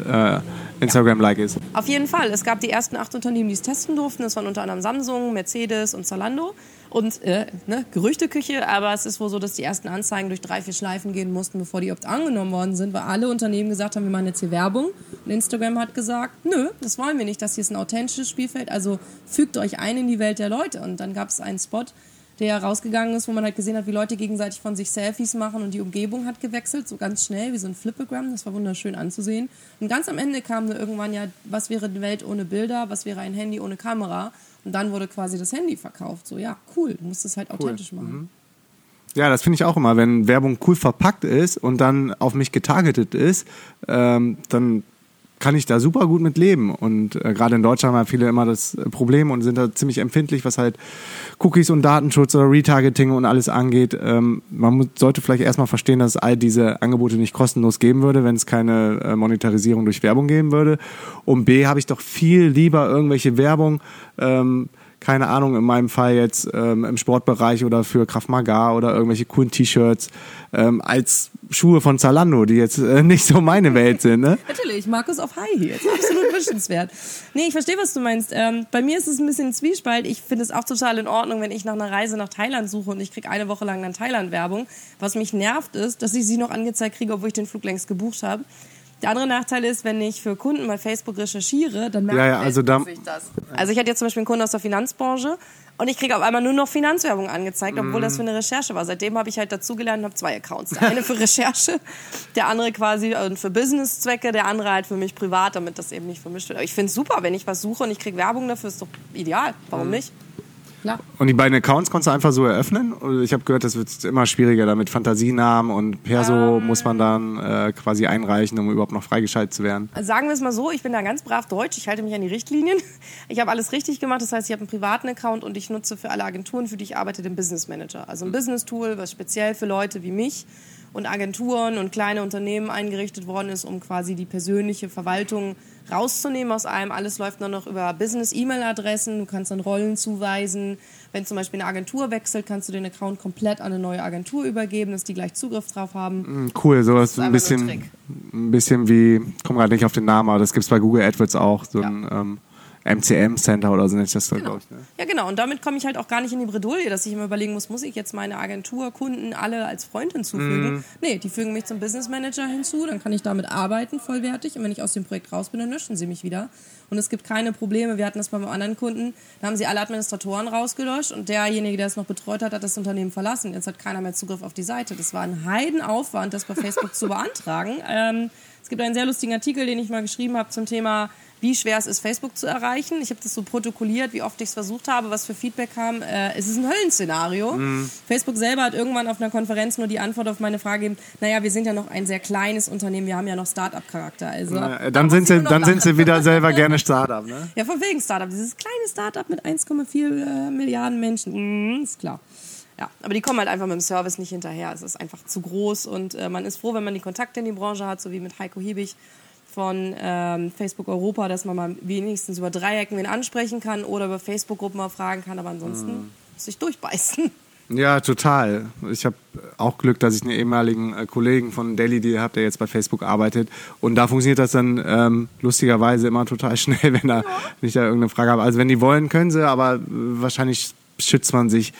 Speaker 1: äh, Instagram-like ist.
Speaker 3: Auf jeden Fall. Es gab die ersten acht Unternehmen, die es testen durften. Das waren unter anderem Samsung, Mercedes und Zalando. Und äh, ne, Gerüchteküche, aber es ist wohl so, dass die ersten Anzeigen durch drei, vier Schleifen gehen mussten, bevor die opt angenommen worden sind, weil alle Unternehmen gesagt haben, wir machen jetzt hier Werbung. Und Instagram hat gesagt, nö, das wollen wir nicht, das hier ist ein authentisches Spielfeld, also fügt euch ein in die Welt der Leute. Und dann gab es einen Spot, der rausgegangen ist, wo man halt gesehen hat, wie Leute gegenseitig von sich Selfies machen und die Umgebung hat gewechselt, so ganz schnell, wie so ein Flipogramm. Das war wunderschön anzusehen. Und ganz am Ende kam dann irgendwann ja, was wäre die Welt ohne Bilder, was wäre ein Handy ohne Kamera? Und dann wurde quasi das Handy verkauft. So, ja, cool, du musst es halt authentisch cool. machen. Mhm.
Speaker 1: Ja, das finde ich auch immer, wenn Werbung cool verpackt ist und dann auf mich getargetet ist, ähm, dann kann ich da super gut mit leben. Und äh, gerade in Deutschland haben viele immer das Problem und sind da ziemlich empfindlich, was halt Cookies und Datenschutz oder Retargeting und alles angeht. Ähm, man muss, sollte vielleicht erstmal verstehen, dass es all diese Angebote nicht kostenlos geben würde, wenn es keine äh, Monetarisierung durch Werbung geben würde. Und B, habe ich doch viel lieber irgendwelche Werbung. Ähm, keine Ahnung, in meinem Fall jetzt ähm, im Sportbereich oder für Kraft Maga oder irgendwelche coolen T-Shirts, ähm, als Schuhe von Zalando, die jetzt äh, nicht so meine Welt sind. Ne?
Speaker 3: Natürlich, Markus auf High Heels, absolut wünschenswert. Nee, ich verstehe, was du meinst. Ähm, bei mir ist es ein bisschen Zwiespalt. Ich finde es auch total in Ordnung, wenn ich nach einer Reise nach Thailand suche und ich kriege eine Woche lang dann Thailand-Werbung. Was mich nervt ist, dass ich sie noch angezeigt kriege, obwohl ich den Flug längst gebucht habe. Der andere Nachteil ist, wenn ich für Kunden bei Facebook recherchiere, dann merke
Speaker 1: ja, ja, also da,
Speaker 3: ich das. Also ich hatte jetzt zum Beispiel einen Kunden aus der Finanzbranche und ich kriege auf einmal nur noch Finanzwerbung angezeigt, obwohl mm. das für eine Recherche war. Seitdem habe ich halt dazugelernt und habe zwei Accounts. Der eine für Recherche, der andere quasi für Businesszwecke, der andere halt für mich privat, damit das eben nicht vermischt wird. Aber ich finde es super, wenn ich was suche und ich kriege Werbung dafür, ist doch ideal. Warum mm. nicht?
Speaker 1: Klar. Und die beiden Accounts konntest du einfach so eröffnen? Ich habe gehört, das wird immer schwieriger damit Fantasienamen und Perso ähm, muss man dann äh, quasi einreichen, um überhaupt noch freigeschaltet zu werden.
Speaker 3: Sagen wir es mal so, ich bin da ganz brav deutsch, ich halte mich an die Richtlinien. Ich habe alles richtig gemacht, das heißt, ich habe einen privaten Account und ich nutze für alle Agenturen, für die ich arbeite, den Business Manager. Also ein Business-Tool, was speziell für Leute wie mich und Agenturen und kleine Unternehmen eingerichtet worden ist, um quasi die persönliche Verwaltung rauszunehmen aus allem. Alles läuft nur noch über Business-E-Mail-Adressen. Du kannst dann Rollen zuweisen. Wenn zum Beispiel eine Agentur wechselt, kannst du den Account komplett an eine neue Agentur übergeben, dass die gleich Zugriff drauf haben.
Speaker 1: Mm, Cool, sowas ein
Speaker 3: ein
Speaker 1: bisschen,
Speaker 3: Trick.
Speaker 1: ein bisschen wie, komm gerade nicht auf den Namen, aber das gibt's bei Google AdWords auch, so
Speaker 3: Ja.
Speaker 1: ein ähm, MCM-Center oder so nennt sich das,
Speaker 3: Genau.
Speaker 1: glaube ich. Ne?
Speaker 3: Ja, genau. Und damit komme ich halt auch gar nicht in die Bredouille, dass ich immer überlegen muss, muss ich jetzt meine Agenturkunden alle als Freund hinzufügen?
Speaker 1: Mhm.
Speaker 3: Nee, die fügen mich zum Business Manager hinzu, dann kann ich damit arbeiten, vollwertig. Und wenn ich aus dem Projekt raus bin, dann löschen sie mich wieder. Und es gibt keine Probleme. Wir hatten das bei einem anderen Kunden, da haben sie alle Administratoren rausgelöscht und derjenige, der es noch betreut hat, hat das Unternehmen verlassen. Jetzt hat keiner mehr Zugriff auf die Seite. Das war ein Heidenaufwand, das bei Facebook zu beantragen. Ähm, es gibt einen sehr lustigen Artikel, den ich mal geschrieben habe zum Thema wie schwer es ist, Facebook zu erreichen. Ich habe das so protokolliert, wie oft ich es versucht habe, was für Feedback kam. Äh, es ist ein Höllenszenario. Facebook selber hat irgendwann auf einer Konferenz nur die Antwort auf meine Frage gegeben, naja, wir sind ja noch ein sehr kleines Unternehmen, wir haben ja noch Start-up-Charakter. Also,
Speaker 1: Ja,
Speaker 3: da
Speaker 1: dann sind sie, dann sind sie wieder selber gerne Startup, ne?
Speaker 3: Ja, von wegen Startup. Dieses kleine Startup mit 1,4 äh, Milliarden Menschen. Mhm, ist klar. Ja, aber die kommen halt einfach mit dem Service nicht hinterher. Es ist einfach zu groß und äh, man ist froh, wenn man die Kontakte in die Branche hat, so wie mit Heiko Hiebig von ähm, Facebook Europa, dass man mal wenigstens über Dreiecken wen ansprechen kann oder über Facebook-Gruppen mal fragen kann, aber ansonsten muss ich durchbeißen.
Speaker 1: Ja, total. Ich habe auch Glück, dass ich einen ehemaligen äh, Kollegen von Daily Deal habe, der jetzt bei Facebook arbeitet. Und da funktioniert das dann ähm, lustigerweise immer total schnell, wenn da nicht da irgendeine Frage habe. Also wenn die wollen, können sie, aber äh, wahrscheinlich schützt man sich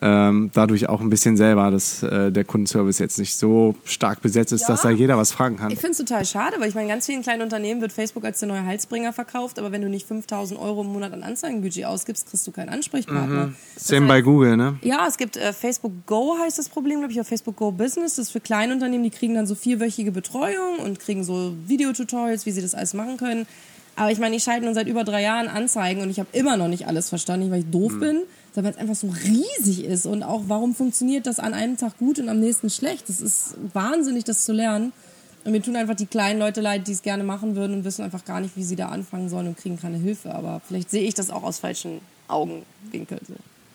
Speaker 1: ähm, dadurch auch ein bisschen selber, dass äh, der Kundenservice jetzt nicht so stark besetzt ist,
Speaker 3: Ja.
Speaker 1: dass da jeder was fragen kann.
Speaker 3: Ich finde es total schade, weil ich meine, ganz vielen kleinen Unternehmen wird Facebook als der neue Heilsbringer verkauft, aber wenn du nicht 5000 Euro im Monat an Anzeigenbudget ausgibst, kriegst du keinen Ansprechpartner. Das
Speaker 1: Same bei Google, ne?
Speaker 3: Ja, es gibt äh, Facebook Go heißt das Problem, glaube ich, oder Facebook Go Business. Das ist für Kleinunternehmen, die kriegen dann so vierwöchige Betreuung und kriegen so Videotutorials, wie sie das alles machen können. Aber ich meine, ich schalte nun seit über drei Jahren Anzeigen und ich habe immer noch nicht alles verstanden, weil ich doof bin, sondern weil es einfach so riesig ist. Und auch, warum funktioniert das an einem Tag gut und am nächsten schlecht? Das ist wahnsinnig, das zu lernen. Und mir tun einfach die kleinen Leute leid, die es gerne machen würden und wissen einfach gar nicht, wie sie da anfangen sollen und kriegen keine Hilfe. Aber vielleicht sehe ich das auch aus falschen Augenwinkeln.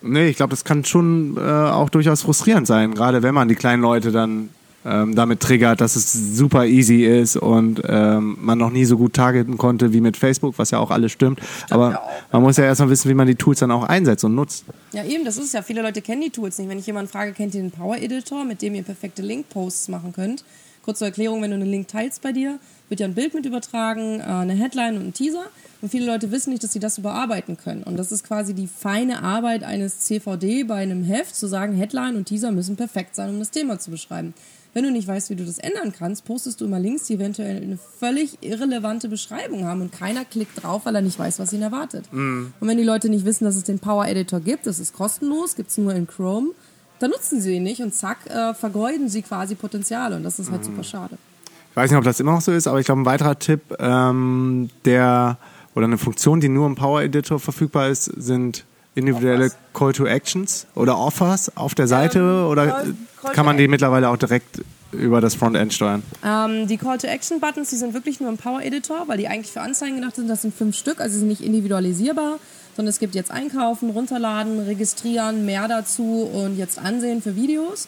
Speaker 1: Nee, ich glaube, das kann schon äh, auch durchaus frustrierend sein, gerade wenn man die kleinen Leute dann ähm, damit triggert, dass es super easy ist und ähm, man noch nie so gut targeten konnte wie mit Facebook, was ja auch alles stimmt. Aber
Speaker 3: ja
Speaker 1: man muss ja erstmal wissen, wie man die Tools dann auch einsetzt und nutzt.
Speaker 3: Ja, eben, das ist ja. Viele Leute kennen die Tools nicht. Wenn ich jemanden frage, kennt ihr den Power Editor, mit dem ihr perfekte Link-Posts machen könnt? Kurz zur Erklärung, wenn du einen Link teilst bei dir, wird ja ein Bild mit übertragen, äh, eine Headline und ein Teaser. Und viele Leute wissen nicht, dass sie das überarbeiten können. Und das ist quasi die feine Arbeit eines CVD bei einem Heft, zu sagen, Headline und Teaser müssen perfekt sein, um das Thema zu beschreiben. Wenn du nicht weißt, wie du das ändern kannst, postest du immer Links, die eventuell eine völlig irrelevante Beschreibung haben und keiner klickt drauf, weil er nicht weiß, was ihn erwartet. Und wenn die Leute nicht wissen, dass es den Power Editor gibt, das ist kostenlos, gibt es nur in Chrome, dann nutzen sie ihn nicht und zack, äh, vergeuden sie quasi Potenziale und das ist halt super schade.
Speaker 1: Ich weiß nicht, ob das immer noch so ist, aber ich glaube, ein weiterer Tipp, ähm, der oder eine Funktion, die nur im Power Editor verfügbar ist, sind individuelle Call to Actions oder Offers auf der Seite oder
Speaker 3: Call- Call
Speaker 1: kann man die mittlerweile auch direkt über das Frontend steuern?
Speaker 3: Ähm, die Call-to-Action-Buttons, die sind wirklich nur im Power-Editor, weil die eigentlich für Anzeigen gedacht sind. Das sind fünf Stück, also sie sind nicht individualisierbar, sondern es gibt jetzt Einkaufen, Runterladen, Registrieren, mehr dazu und jetzt Ansehen für Videos.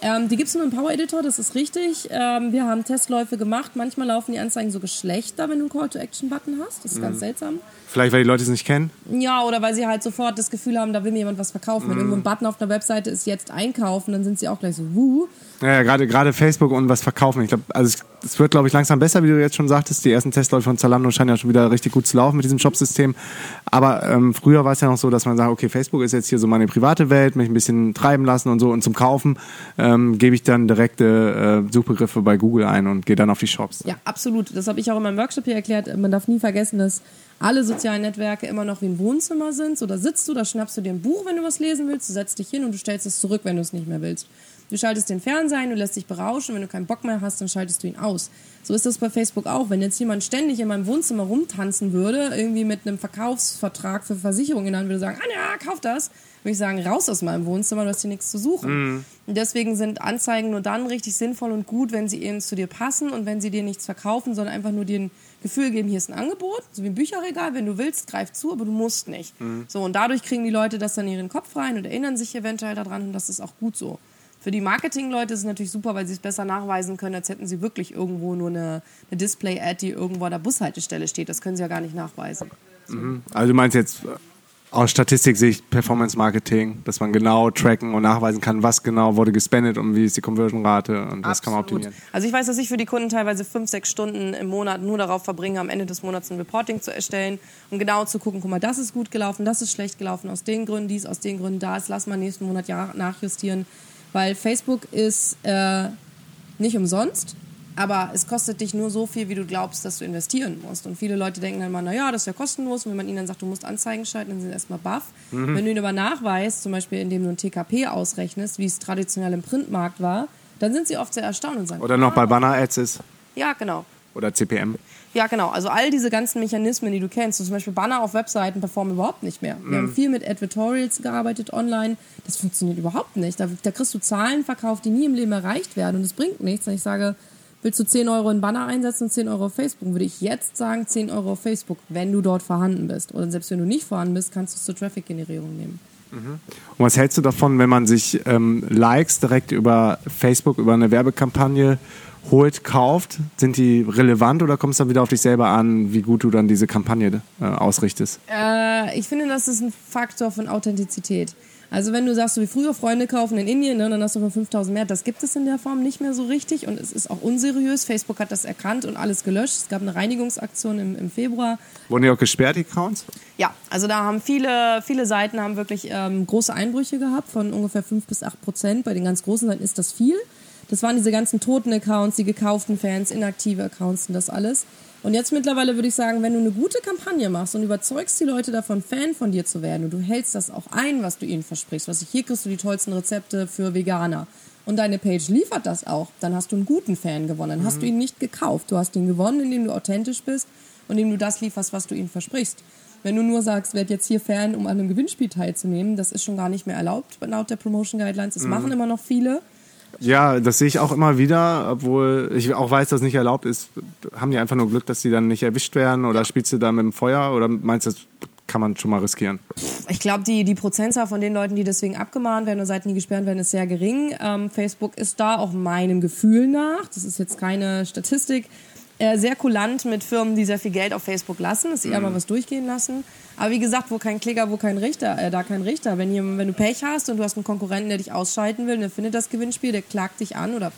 Speaker 3: Ähm, die gibt es nur im Power-Editor, das ist richtig. Ähm, wir haben Testläufe gemacht. Manchmal laufen die Anzeigen so geschlechter, wenn du einen Call-to-Action-Button hast. Das ist ganz seltsam.
Speaker 1: Vielleicht, weil die Leute es nicht kennen?
Speaker 3: Ja, oder weil sie halt sofort das Gefühl haben, da will mir jemand was verkaufen. Wenn irgendwo ein Button auf einer Webseite ist, jetzt einkaufen, dann sind sie auch gleich so, wuh.
Speaker 1: Ja, ja, gerade gerade Facebook und was verkaufen. Ich glaube, also es, es wird, glaube ich, langsam besser, wie du jetzt schon sagtest. Die ersten Testläufe von Zalando scheinen ja schon wieder richtig gut zu laufen mit diesem Shopsystem. Aber ähm, früher war es ja noch so, dass man sagt, okay, Facebook ist jetzt hier so meine private Welt, mich ein bisschen treiben lassen und so. Und zum Kaufen ähm, gebe ich dann direkte äh, Suchbegriffe bei Google ein und gehe dann auf die Shops.
Speaker 3: Ja, absolut. Das habe ich auch in meinem Workshop hier erklärt. Man darf nie vergessen, dass alle sozialen Netzwerke immer noch wie ein Wohnzimmer sind. So, da sitzt du, da schnappst du dir ein Buch, wenn du was lesen willst, du setzt dich hin und du stellst es zurück, wenn du es nicht mehr willst. Du schaltest den Fernseher ein, du lässt dich berauschen, wenn du keinen Bock mehr hast, dann schaltest du ihn aus. So ist das bei Facebook auch. Wenn jetzt jemand ständig in meinem Wohnzimmer rumtanzen würde, irgendwie mit einem Verkaufsvertrag für Versicherungen Hand, würde sagen, Anja, kauf das, würde ich sagen, raus aus meinem Wohnzimmer, du hast hier nichts zu suchen. Und deswegen sind Anzeigen nur dann richtig sinnvoll und gut, wenn sie eben zu dir passen und wenn sie dir nichts verkaufen, sondern einfach nur dir ein Gefühl geben, hier ist ein Angebot, so wie ein Bücherregal, wenn du willst, greif zu, aber du musst nicht. So, und dadurch kriegen die Leute das dann in ihren Kopf rein und erinnern sich eventuell daran und das ist auch gut so. Für die Marketing-Leute ist es natürlich super, weil sie es besser nachweisen können, als hätten sie wirklich irgendwo nur eine, eine Display-Ad, die irgendwo an der Bushaltestelle steht. Das können sie ja gar nicht nachweisen.
Speaker 1: Mhm. Also du meinst jetzt aus Statistiksicht Performance Marketing, dass man genau tracken und nachweisen kann, was genau wurde gespendet und wie ist die Conversion-Rate und was kann man optimieren.
Speaker 3: Also ich weiß, dass ich für die Kunden teilweise fünf, sechs Stunden im Monat nur darauf verbringe, am Ende des Monats ein Reporting zu erstellen und genau zu gucken, guck mal, das ist gut gelaufen, das ist schlecht gelaufen, aus den Gründen dies, aus den Gründen das, lass mal nächsten Monat ja nachjustieren, weil Facebook ist äh, nicht umsonst aber es kostet dich nur so viel, wie du glaubst, dass du investieren musst. Und viele Leute denken dann mal, naja, das ist ja kostenlos. Und wenn man ihnen dann sagt, du musst Anzeigen schalten, dann sind sie erstmal baff. Mhm. Wenn du ihnen aber nachweist, zum Beispiel indem du ein TKP ausrechnest, wie es traditionell im Printmarkt war, dann sind sie oft sehr erstaunt und sagen,
Speaker 1: Oder noch bei Banner-Ads ist.
Speaker 3: Ja, genau.
Speaker 1: Oder CPM.
Speaker 3: Ja, genau. Also all diese ganzen Mechanismen, die du kennst, zum Beispiel Banner auf Webseiten performen überhaupt nicht mehr. Wir mhm. haben viel mit Advertorials gearbeitet online. Das funktioniert überhaupt nicht. Da, da kriegst du Zahlen verkauft, die nie im Leben erreicht werden und es bringt nichts. Und ich sage, Willst du 10 Euro in Banner einsetzen und 10 Euro auf Facebook? Würde ich jetzt sagen 10 Euro auf Facebook, wenn du dort vorhanden bist. Oder selbst wenn du nicht vorhanden bist, kannst du es zur Traffic-Generierung nehmen.
Speaker 1: Mhm. Und was hältst du davon, wenn man sich ähm, Likes direkt über Facebook, über eine Werbekampagne holt, kauft? Sind die relevant oder kommt es dann wieder auf dich selber an, wie gut du dann diese Kampagne äh, ausrichtest?
Speaker 3: Äh, ich finde, das ist ein Faktor von Authentizität. Also wenn du sagst, so wie früher Freunde kaufen in Indien, ne, dann hast du von 5000 mehr. Das gibt es in der Form nicht mehr so richtig und es ist auch unseriös. Facebook hat das erkannt und alles gelöscht. Es gab eine Reinigungsaktion im, im Februar.
Speaker 1: Wurden die auch gesperrt, die Accounts?
Speaker 3: Ja, also da haben viele, viele Seiten haben wirklich ähm, große Einbrüche gehabt von ungefähr 5 bis 8 Prozent. Bei den ganz großen Seiten ist das viel. Das waren diese ganzen toten Accounts, die gekauften Fans, inaktive Accounts und das alles. Und jetzt mittlerweile würde ich sagen, wenn du eine gute Kampagne machst und überzeugst die Leute davon, Fan von dir zu werden und du hältst das auch ein, was du ihnen versprichst, was ich hier kriegst du die tollsten Rezepte für Veganer und deine Page liefert das auch, dann hast du einen guten Fan gewonnen. Dann mhm. hast du ihn nicht gekauft. Du hast ihn gewonnen, indem du authentisch bist und indem du das lieferst, was du ihnen versprichst. Wenn du nur sagst, werd jetzt hier Fan, um an einem Gewinnspiel teilzunehmen, das ist schon gar nicht mehr erlaubt laut der Promotion Guidelines. Das mhm. machen immer noch viele.
Speaker 1: Ja, das sehe ich auch immer wieder, obwohl ich auch weiß, dass es nicht erlaubt ist. Haben die einfach nur Glück, dass die dann nicht erwischt werden oder spielst du da mit dem Feuer oder meinst du, das kann man schon mal riskieren?
Speaker 3: Ich glaube, die, die Prozentzahl von den Leuten, die deswegen abgemahnt werden oder Seiten, die gesperrt werden, ist sehr gering. Ähm, Facebook ist da auch meinem Gefühl nach, das ist jetzt keine Statistik, äh, sehr kulant mit Firmen, die sehr viel Geld auf Facebook lassen, dass sie mhm. eher mal was durchgehen lassen. Aber wie gesagt, wo kein Kläger, wo kein Richter, äh, da kein Richter. Wenn, hier, wenn du Pech hast und du hast einen Konkurrenten, der dich ausschalten will, der findet das Gewinnspiel, der klagt dich an oder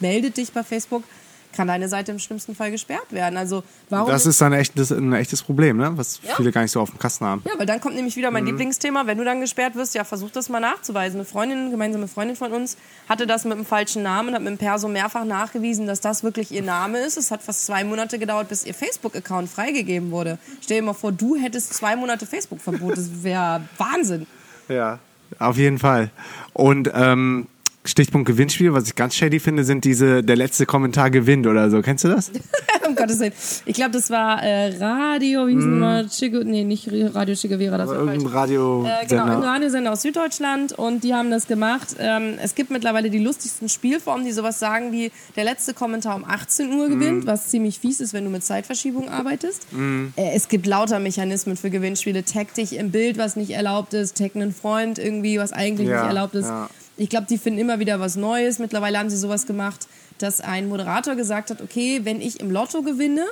Speaker 3: meldet dich bei Facebook, kann deine Seite im schlimmsten Fall gesperrt werden. Also warum?
Speaker 1: Das ist dann echt ein echtes Problem, ne? was ja. viele gar nicht so auf dem Kasten haben.
Speaker 3: Ja, weil dann kommt nämlich wieder mein mhm. Lieblingsthema. Wenn du dann gesperrt wirst, ja, versuch das mal nachzuweisen. Eine Freundin, eine gemeinsame Freundin von uns, hatte das mit einem falschen Namen und hat mit dem Perso mehrfach nachgewiesen, dass das wirklich ihr Name ist. Es hat fast zwei Monate gedauert, bis ihr Facebook-Account freigegeben wurde. Stell dir mal vor, du hättest zwei Monate Facebook-Verbot. Das wäre Wahnsinn.
Speaker 1: Ja, auf jeden Fall. Und ähm, Stichpunkt Gewinnspiel, was ich ganz shady finde, sind diese, der letzte Kommentar gewinnt oder so. Kennst du das?
Speaker 3: um Gottes Willen. Ich glaube, das war äh, Radio, wie hieß mm. mal? Chico, nee, nicht Radio Chigavera, das war
Speaker 1: irgendein Radio
Speaker 3: äh, Genau, ein Radiosender aus Süddeutschland und die haben das gemacht. Ähm, es gibt mittlerweile die lustigsten Spielformen, die sowas sagen wie, der letzte Kommentar um 18 Uhr gewinnt, mm. was ziemlich fies ist, wenn du mit Zeitverschiebung arbeitest. Mm. Äh, es gibt lauter Mechanismen für Gewinnspiele. Tag dich im Bild, was nicht erlaubt ist, tag einen Freund irgendwie, was eigentlich ja, nicht erlaubt ist. Ja. Ich glaube, die finden immer wieder was Neues. Mittlerweile haben sie sowas gemacht, dass ein Moderator gesagt hat, okay, wenn ich im Lotto gewinne,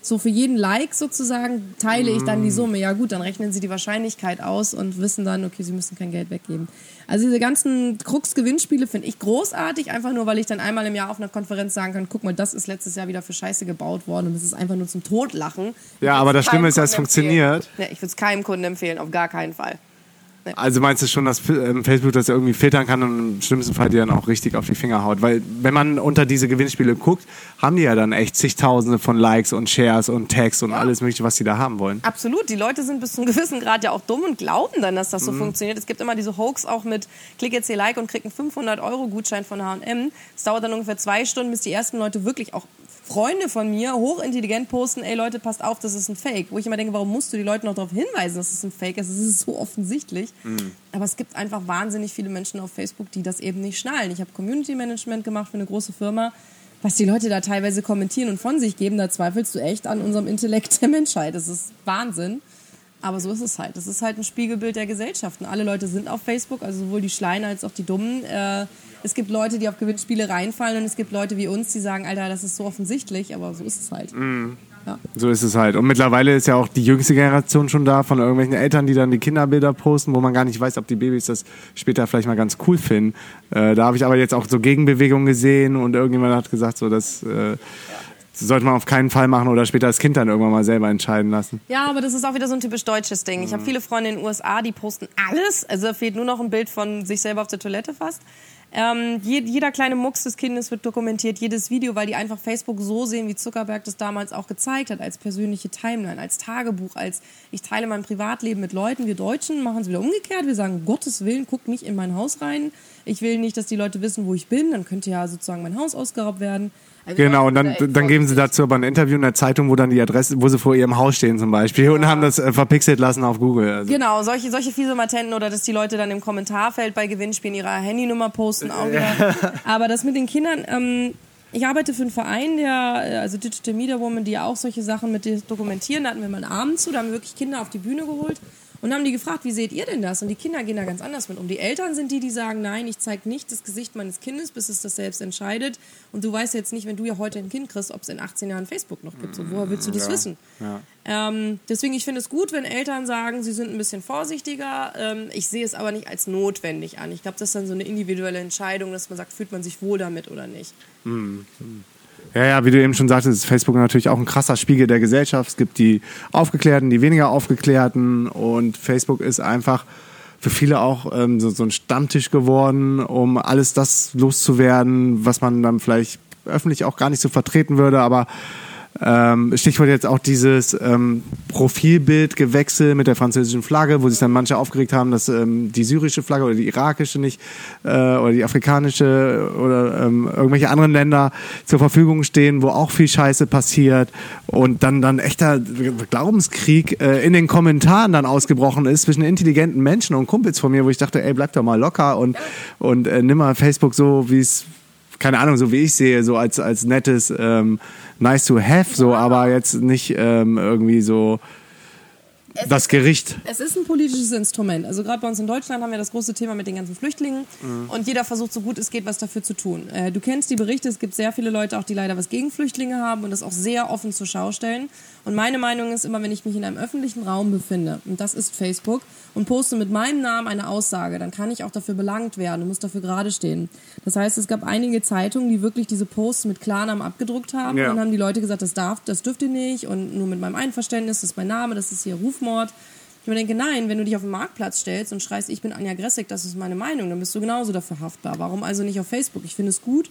Speaker 3: so für jeden Like sozusagen teile ich dann die mm. Summe. Ja gut, dann rechnen sie die Wahrscheinlichkeit aus und wissen dann, okay, sie müssen kein Geld weggeben. Also diese ganzen Krux-Gewinnspiele finde ich großartig, einfach nur, weil ich dann einmal im Jahr auf einer Konferenz sagen kann, guck mal, das ist letztes Jahr wieder für Scheiße gebaut worden und das ist einfach nur zum Totlachen.
Speaker 1: Ja, aber das Schlimme ist, dass es funktioniert.
Speaker 3: Ja, ich würde es keinem Kunden empfehlen, auf gar keinen Fall.
Speaker 1: Also meinst du schon, dass ähm, Facebook das irgendwie filtern kann und im schlimmsten Fall dir dann auch richtig auf die Finger haut? Weil wenn man unter diese Gewinnspiele guckt, haben die ja dann echt zigtausende von Likes und Shares und Tags und ja. alles mögliche, was sie da haben wollen.
Speaker 3: Absolut. Die Leute sind bis zu einem gewissen Grad ja auch dumm und glauben dann, dass das so mhm. funktioniert. Es gibt immer diese Hoax auch mit klick jetzt hier Like und krieg einen 500 Euro Gutschein von H&M. Es dauert dann ungefähr zwei Stunden, bis die ersten Leute wirklich auch Freunde von mir hochintelligent posten, ey Leute, passt auf, das ist ein Fake. Wo ich immer denke, warum musst du die Leute noch darauf hinweisen, dass es ein Fake ist? Es ist so offensichtlich. Mhm. Aber es gibt einfach wahnsinnig viele Menschen auf Facebook, die das eben nicht schnallen. Ich habe Community Management gemacht für eine große Firma. Was die Leute da teilweise kommentieren und von sich geben, da zweifelst du echt an unserem Intellekt der Menschheit. Das ist Wahnsinn. Aber so ist es halt. Das ist halt ein Spiegelbild der Gesellschaften. Alle Leute sind auf Facebook, also sowohl die Schleien als auch die Dummen. Äh, es gibt Leute, die auf Gewinnspiele reinfallen und es gibt Leute wie uns, die sagen, Alter, das ist so offensichtlich, aber so ist es halt. Ja.
Speaker 1: So ist es halt. Und mittlerweile ist ja auch die jüngste Generation schon da, von irgendwelchen Eltern, die dann die Kinderbilder posten, wo man gar nicht weiß, ob die Babys das später vielleicht mal ganz cool finden. Äh, da habe ich aber jetzt auch so Gegenbewegungen gesehen und irgendjemand hat gesagt, so das äh, sollte man auf keinen Fall machen oder später das Kind dann irgendwann mal selber entscheiden lassen.
Speaker 3: Ja, aber das ist auch wieder so ein typisch deutsches Ding. Ich habe viele Freunde in den USA, die posten alles. Also da fehlt nur noch ein Bild von sich selber auf der Toilette fast. Ähm, je, jeder kleine Mucks des Kindes wird dokumentiert, jedes Video, weil die einfach Facebook so sehen, wie Zuckerberg das damals auch gezeigt hat, als persönliche Timeline, als Tagebuch, als ich teile mein Privatleben mit Leuten. Wir Deutschen machen es wieder umgekehrt. Wir sagen, Gottes Willen, guckt nicht in mein Haus rein. Ich will nicht, dass die Leute wissen, wo ich bin. Dann könnte ja sozusagen mein Haus ausgeraubt werden. Also
Speaker 1: Genau, und dann, dann geben sie dazu aber ein Interview in der Zeitung, wo dann die Adresse, wo sie vor ihrem Haus stehen zum Beispiel und haben das äh, verpixelt lassen auf Google. Also.
Speaker 3: Genau, solche, solche fiese Matenten oder dass die Leute dann im Kommentarfeld bei Gewinnspielen ihre Handynummer posten, auch wieder. Aber das mit den Kindern, ähm, ich arbeite für einen Verein, der, äh, also Digital Media Woman, die ja auch solche Sachen mit dir dokumentieren. Da hatten wir mal einen Abend zu, da haben wir wirklich Kinder auf die Bühne geholt und haben die gefragt, wie seht ihr denn das? Und die Kinder gehen da ganz anders mit um. Die Eltern sind die, die sagen, nein, ich zeige nicht das Gesicht meines Kindes, bis es das selbst entscheidet. Und du weißt jetzt nicht, wenn du ja heute ein Kind kriegst, ob es in 18 Jahren Facebook noch gibt. So, woher willst du das wissen? Ähm, deswegen, ich finde es gut, wenn Eltern sagen, sie sind ein bisschen vorsichtiger. Ähm, ich sehe es aber nicht als notwendig an. Ich glaube, das ist dann so eine individuelle Entscheidung, dass man sagt, fühlt man sich wohl damit oder nicht.
Speaker 1: Ja, ja, wie du eben schon sagtest, ist Facebook natürlich auch ein krasser Spiegel der Gesellschaft. Es gibt die Aufgeklärten, die weniger Aufgeklärten und Facebook ist einfach für viele auch ähm, so, so ein Stammtisch geworden, um alles das loszuwerden, was man dann vielleicht öffentlich auch gar nicht so vertreten würde, aber ähm, Stichwort jetzt auch dieses ähm, Profilbildgewechsel mit der französischen Flagge, wo sich dann manche aufgeregt haben, dass ähm, die syrische Flagge oder die irakische nicht äh, oder die afrikanische oder ähm, irgendwelche anderen Länder zur Verfügung stehen, wo auch viel Scheiße passiert und dann dann echter Glaubenskrieg äh, in den Kommentaren dann ausgebrochen ist zwischen intelligenten Menschen und Kumpels von mir, wo ich dachte, ey, bleib doch mal locker und und äh, nimm mal Facebook so, wie es keine Ahnung, so wie ich sehe, so als, als nettes ähm, nice to have, so, aber jetzt nicht ähm, irgendwie so das Gericht.
Speaker 3: Es ist ein politisches Instrument. Also gerade bei uns in Deutschland haben wir das große Thema mit den ganzen Flüchtlingen und jeder versucht so gut es geht, was dafür zu tun. Äh, du kennst die Berichte, es gibt sehr viele Leute auch, die leider was gegen Flüchtlinge haben und das auch sehr offen zur Schau stellen. Und meine Meinung ist immer, wenn ich mich in einem öffentlichen Raum befinde, und das ist Facebook, und poste mit meinem Namen eine Aussage, dann kann ich auch dafür belangt werden und muss dafür gerade stehen. Das heißt, es gab einige Zeitungen, die wirklich diese Posts mit Klarnamen abgedruckt haben
Speaker 1: Ja.
Speaker 3: und haben die Leute gesagt, das darf, das dürft ihr nicht und nur mit meinem Einverständnis, das ist mein Name, das ist hier Rufmord. Ich mir denke, nein, wenn du dich auf den Marktplatz stellst und schreist, ich bin Anja Gressig, das ist meine Meinung, dann bist du genauso dafür haftbar. Warum also nicht auf Facebook? Ich finde es gut.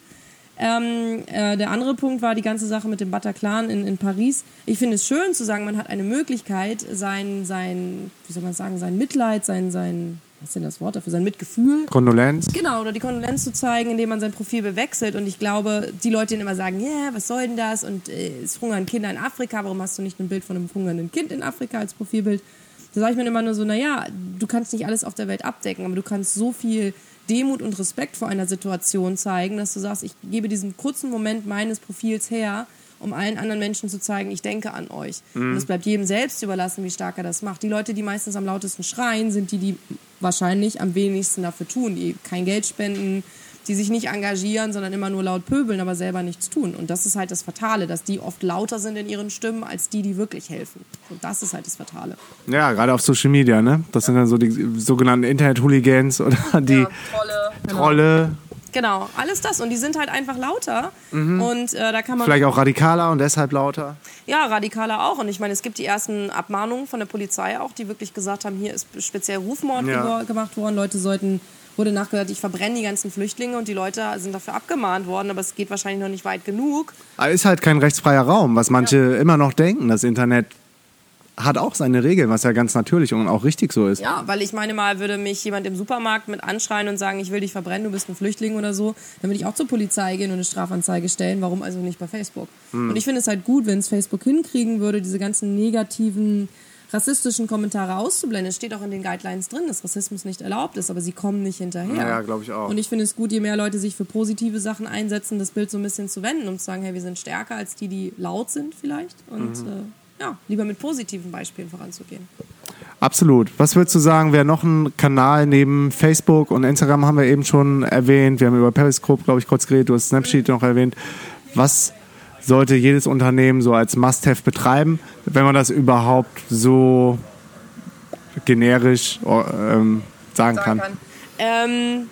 Speaker 3: Ähm, äh, der andere Punkt war die ganze Sache mit dem Bataclan in, in Paris. Ich finde es schön zu sagen, man hat eine Möglichkeit, sein, sein, wie soll man sagen, sein Mitleid, sein, sein, was ist denn das Wort dafür, sein Mitgefühl
Speaker 1: Kondolenz.
Speaker 3: Genau, oder die Kondolenz zu zeigen, indem man sein Profil bewechselt. Und ich glaube, die Leute, die immer sagen, ja, was soll denn das? Und äh, es hungern Kinder in Afrika, warum hast du nicht ein Bild von einem hungernden Kind in Afrika als Profilbild? Da sage ich mir immer nur so, naja, du kannst nicht alles auf der Welt abdecken, aber du kannst so viel Demut und Respekt vor einer Situation zeigen, dass du sagst, ich gebe diesen kurzen Moment meines Profils her, um allen anderen Menschen zu zeigen, ich denke an euch. Und es bleibt jedem selbst überlassen, wie stark er das macht. Die Leute, die meistens am lautesten schreien, sind die, die wahrscheinlich am wenigsten dafür tun, die kein Geld spenden, die sich nicht engagieren, sondern immer nur laut pöbeln, aber selber nichts tun. Und das ist halt das Fatale, dass die oft lauter sind in ihren Stimmen, als die, die wirklich helfen. Und das ist halt das Fatale.
Speaker 1: Ja, gerade auf Social Media, ne? Das sind dann so die sogenannten Internet-Hooligans oder die
Speaker 3: Trolle.
Speaker 1: Trolle,
Speaker 3: Genau, alles das. Und die sind halt einfach lauter. Und äh, da kann man.
Speaker 1: vielleicht auch radikaler und deshalb lauter.
Speaker 3: Ja, radikaler auch. Und ich meine, es gibt die ersten Abmahnungen von der Polizei auch, die wirklich gesagt haben, hier ist speziell Rufmord
Speaker 1: Ja.
Speaker 3: ge- gemacht worden. Leute sollten, wurde nachgehört, ich verbrenne die ganzen Flüchtlinge und die Leute sind dafür abgemahnt worden, aber es geht wahrscheinlich noch nicht weit genug.
Speaker 1: Aber ist halt kein rechtsfreier Raum, was manche immer noch denken. Das Internet hat auch seine Regeln, was ja ganz natürlich und auch richtig so ist.
Speaker 3: Ja, weil ich meine mal, würde mich jemand im Supermarkt mit anschreien und sagen, ich will dich verbrennen, du bist ein Flüchtling oder so, dann würde ich auch zur Polizei gehen und eine Strafanzeige stellen. Warum also nicht bei Facebook? Und ich finde es halt gut, wenn es Facebook hinkriegen würde, diese ganzen negativen rassistischen Kommentare auszublenden. Es steht auch in den Guidelines drin, dass Rassismus nicht erlaubt ist, aber sie kommen nicht hinterher.
Speaker 1: Ja, ja, glaub ich auch.
Speaker 3: Und ich finde es gut, je mehr Leute sich für positive Sachen einsetzen, das Bild so ein bisschen zu wenden, um zu sagen, hey, wir sind stärker als die, die laut sind vielleicht. Und
Speaker 1: Mhm.
Speaker 3: äh, ja, lieber mit positiven Beispielen voranzugehen.
Speaker 1: Absolut. Was würdest du sagen, wäre noch ein Kanal neben Facebook und Instagram haben wir eben schon erwähnt. Wir haben über Periscope, glaube ich, kurz geredet. Du hast Snapchat noch erwähnt. Was sollte jedes Unternehmen so als Must-Have betreiben, wenn man das überhaupt so generisch ähm, sagen, sagen, kann? kann.
Speaker 3: Ähm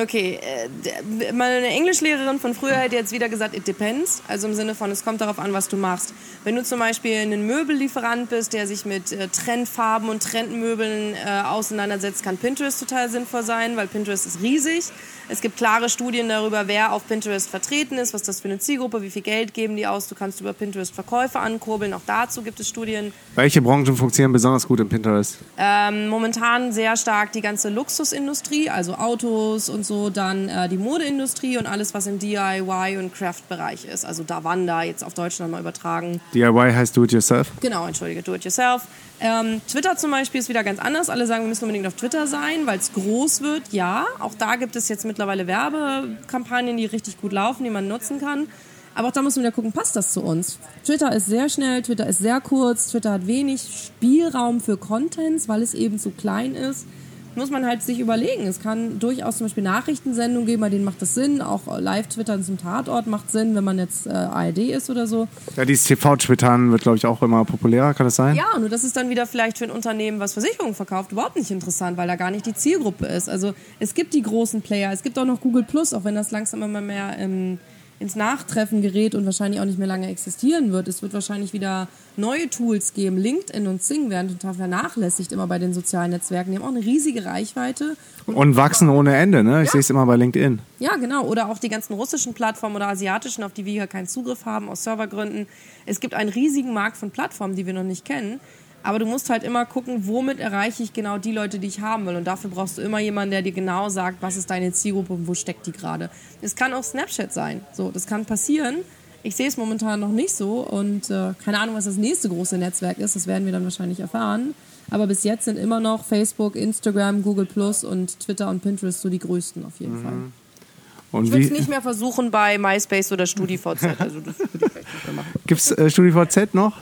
Speaker 3: Okay, äh, meine Englischlehrerin von früher hätte jetzt wieder gesagt, it depends. Also im Sinne von, es kommt darauf an, was du machst. Wenn du zum Beispiel ein Möbellieferant bist, der sich mit äh, Trendfarben und Trendmöbeln äh, auseinandersetzt, kann Pinterest total sinnvoll sein, weil Pinterest ist riesig. Es gibt klare Studien darüber, wer auf Pinterest vertreten ist, was das für eine Zielgruppe, wie viel Geld geben die aus. Du kannst über Pinterest Verkäufe ankurbeln. Auch dazu gibt es Studien.
Speaker 1: Welche Branchen funktionieren besonders gut in Pinterest?
Speaker 3: Ähm, momentan sehr stark die ganze Luxusindustrie, also Autos und so, dann äh, die Modeindustrie und alles, was im DIY und Craft-Bereich ist. Also Davanda jetzt auf Deutschland mal übertragen.
Speaker 1: DIY heißt Do It Yourself?
Speaker 3: Genau, entschuldige, Do It Yourself. Ähm, Twitter zum Beispiel ist wieder ganz anders. Alle sagen, wir müssen unbedingt auf Twitter sein, weil es groß wird. Ja, auch da gibt es jetzt mittlerweile Werbekampagnen, die richtig gut laufen, die man nutzen kann. Aber auch da muss man wieder gucken, passt das zu uns? Twitter ist sehr schnell, Twitter ist sehr kurz, Twitter hat wenig Spielraum für Contents, weil es eben zu klein ist muss man halt sich überlegen. Es kann durchaus zum Beispiel Nachrichtensendungen geben, bei denen macht das Sinn. Auch Live-Twittern zum Tatort macht Sinn, wenn man jetzt äh, ARD ist oder so.
Speaker 1: Ja, dieses TV-Twittern wird, glaube ich, auch immer populärer, kann das sein?
Speaker 3: Ja, nur das ist dann wieder vielleicht für ein Unternehmen, was Versicherungen verkauft, überhaupt nicht interessant, weil da gar nicht die Zielgruppe ist. Also es gibt die großen Player, es gibt auch noch Google Plus, auch wenn das langsam immer mehr ähm, ins Nachtreffen gerät und wahrscheinlich auch nicht mehr lange existieren wird. Es wird wahrscheinlich wieder neue Tools geben. LinkedIn und Sing werden total vernachlässigt immer bei den sozialen Netzwerken. Die haben auch eine riesige Reichweite.
Speaker 1: Und, und wachsen ohne Ende, ne? Ich ja. sehe es immer bei LinkedIn.
Speaker 3: Ja, genau. Oder auch die ganzen russischen Plattformen oder asiatischen, auf die wir hier keinen Zugriff haben aus Servergründen. Es gibt einen riesigen Markt von Plattformen, die wir noch nicht kennen. Aber du musst halt immer gucken, womit erreiche ich genau die Leute, die ich haben will. Und dafür brauchst du immer jemanden, der dir genau sagt, was ist deine Zielgruppe und wo steckt die gerade. Es kann auch Snapchat sein. So, das kann passieren. Ich sehe es momentan noch nicht so und äh, keine Ahnung, was das nächste große Netzwerk ist. Das werden wir dann wahrscheinlich erfahren. Aber bis jetzt sind immer noch Facebook, Instagram, Google Plus und Twitter und Pinterest so die größten auf jeden mhm. Fall. Und ich würde es nicht mehr versuchen bei MySpace oder StudiVZ. Also das würde ich vielleicht nicht
Speaker 1: mehr machen. Gibt es äh, StudiVZ noch?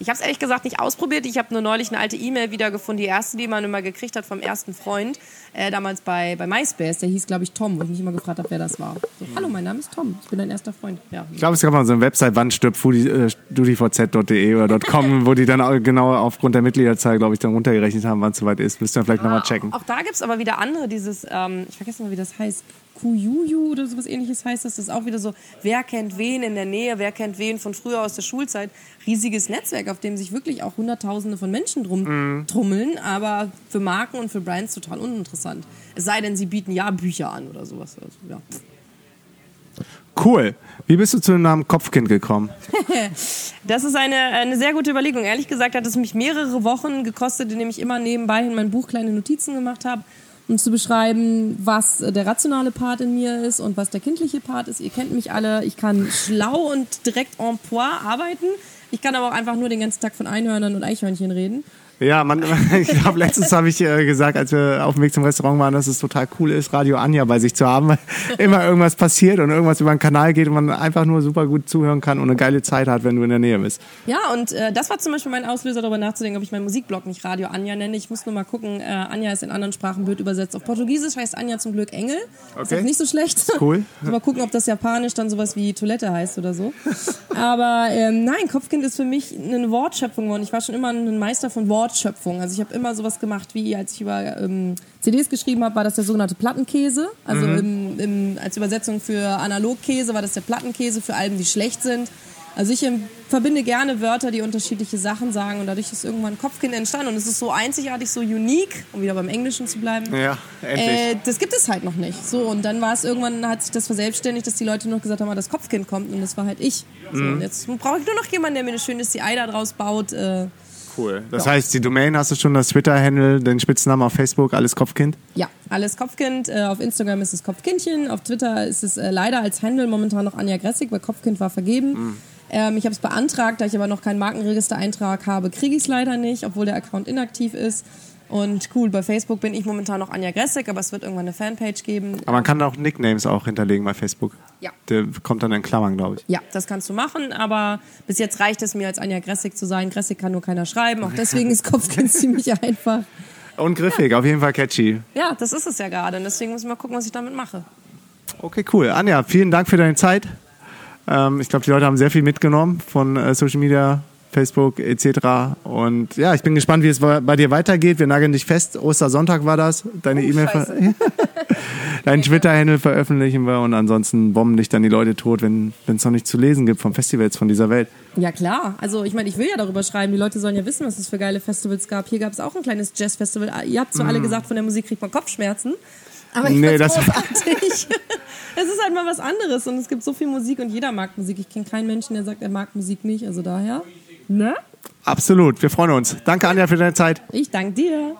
Speaker 3: Ich habe es ehrlich gesagt nicht ausprobiert. Ich habe nur neulich eine alte E-Mail wiedergefunden, die erste, die man immer gekriegt hat vom ersten Freund, äh, damals bei, bei MySpace. Der hieß, glaube ich, Tom, wo ich mich immer gefragt habe, wer das war. So, Hallo, mein Name ist Tom, ich bin dein erster Freund. Ja.
Speaker 1: Ich glaube, es gab mal so eine Website, wann stirbt studivz.de oder .com, wo die dann genau aufgrund der Mitgliederzahl, glaube ich, dann runtergerechnet haben, wann es soweit ist. Müsst ihr vielleicht ah, nochmal checken.
Speaker 3: Auch da gibt es aber wieder andere, dieses, ähm, ich vergesse mal, wie das heißt, Kuyuyu oder sowas ähnliches heißt das. Das ist auch wieder so, wer kennt wen in der Nähe, wer kennt wen von früher aus der Schulzeit. Riesiges Netzwerk, auf dem sich wirklich auch Hunderttausende von Menschen drum mhm. trummeln, aber für Marken und für Brands total uninteressant. Es sei denn, sie bieten ja Bücher an oder sowas. Also, ja.
Speaker 1: Cool. Wie bist du zu dem Namen Kopfkind gekommen?
Speaker 3: das ist eine, eine sehr gute Überlegung. Ehrlich gesagt hat es mich mehrere Wochen gekostet, indem ich immer nebenbei in mein Buch kleine Notizen gemacht habe um zu beschreiben, was der rationale Part in mir ist und was der kindliche Part ist. Ihr kennt mich alle. Ich kann schlau und direkt en point arbeiten. Ich kann aber auch einfach nur den ganzen Tag von Einhörnern und Eichhörnchen reden.
Speaker 1: Ja, man, ich glaube, letztens habe ich äh, gesagt, als wir auf dem Weg zum Restaurant waren, dass es total cool ist, Radio Anja bei sich zu haben, weil immer irgendwas passiert und irgendwas über den Kanal geht und man einfach nur super gut zuhören kann und eine geile Zeit hat, wenn du in der Nähe bist.
Speaker 3: Ja, und äh, das war zum Beispiel mein Auslöser, darüber nachzudenken, ob ich meinen Musikblog nicht Radio Anja nenne. Ich muss nur mal gucken, äh, Anja ist in anderen Sprachen blöd übersetzt. Auf Portugiesisch heißt Anja zum Glück Engel. Okay. Ist nicht so schlecht.
Speaker 1: Cool.
Speaker 3: mal gucken, ob das Japanisch dann sowas wie Toilette heißt oder so. Aber ähm, nein, Kopfkind ist für mich eine Wortschöpfung geworden. Ich war schon immer ein Meister von Wortschöpfung. Also ich habe immer sowas gemacht, wie als ich über ähm, CDs geschrieben habe, war das der sogenannte Plattenkäse. Also mhm. im, im, als Übersetzung für Analogkäse war das der Plattenkäse für Alben, die schlecht sind. Also ich ähm, verbinde gerne Wörter, die unterschiedliche Sachen sagen und dadurch ist irgendwann Kopfkind entstanden und es ist so einzigartig, so unique, um wieder beim Englischen zu bleiben.
Speaker 1: Ja, endlich. Äh,
Speaker 3: das gibt es halt noch nicht. So und dann war es irgendwann, hat sich das verselbstständigt, dass die Leute noch gesagt haben, ah, das Kopfkind kommt und das war halt ich. So, mhm. und jetzt brauche ich nur noch jemanden, der mir eine schöne CI da draus baut. Äh,
Speaker 1: Cool. Das ja. heißt, die Domain hast du schon, das Twitter-Handle, den Spitznamen auf Facebook, alles Kopfkind?
Speaker 3: Ja, alles Kopfkind. Äh, auf Instagram ist es Kopfkindchen. Auf Twitter ist es äh, leider als Handle momentan noch Anja Gressig, weil Kopfkind war vergeben. Mhm. Ähm, ich habe es beantragt, da ich aber noch keinen Markenregister-Eintrag habe, kriege ich es leider nicht, obwohl der Account inaktiv ist. Und cool, bei Facebook bin ich momentan noch Anja Gressig, aber es wird irgendwann eine Fanpage geben.
Speaker 1: Aber man kann auch Nicknames auch hinterlegen bei Facebook.
Speaker 3: Ja.
Speaker 1: Der kommt dann in Klammern, glaube ich.
Speaker 3: Ja, das kannst du machen, aber bis jetzt reicht es mir, als Anja Gressig zu sein. Gressig kann nur keiner schreiben, auch deswegen ist Kopfkind ziemlich einfach.
Speaker 1: Und griffig, auf jeden Fall catchy.
Speaker 3: Ja, das ist es ja gerade und deswegen muss ich mal gucken, was ich damit mache.
Speaker 1: Okay, cool. Anja, vielen Dank für deine Zeit. Ähm, ich glaube, die Leute haben sehr viel mitgenommen von äh, Social Media, Facebook etc. Und ja, ich bin gespannt, wie es bei dir weitergeht. Wir nageln dich fest. Ostersonntag war das. Deine E-Mail, ver-
Speaker 3: Scheiße.
Speaker 1: deinen Twitter-Handle veröffentlichen wir und ansonsten bomben dich dann die Leute tot, wenn es noch nicht zu lesen gibt von Festivals von dieser Welt.
Speaker 3: Ja klar, also ich meine, ich will ja darüber schreiben. Die Leute sollen ja wissen, was es für geile Festivals gab. Hier gab es auch ein kleines Jazz-Festival. Ihr habt zwar alle gesagt, von der Musik kriegt man Kopfschmerzen. Aber ich
Speaker 1: Mm. Nee, das-
Speaker 3: großartig. es ist halt mal was anderes und es gibt so viel Musik und jeder mag Musik. Ich kenne keinen Menschen, der sagt, er mag Musik nicht. Also daher, ne?
Speaker 1: Absolut, wir freuen uns. Danke, Anja, für deine Zeit.
Speaker 3: Ich danke dir.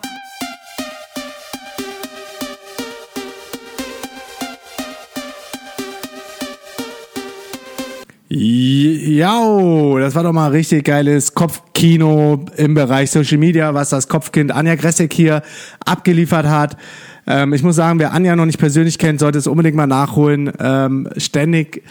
Speaker 1: Ja, das war doch mal richtig geiles Kopfkino im Bereich Social Media, was das Kopfkind Anja Gressek hier abgeliefert hat. Ähm, ich muss sagen, wer Anja noch nicht persönlich kennt, sollte es unbedingt mal nachholen. Ähm, ständig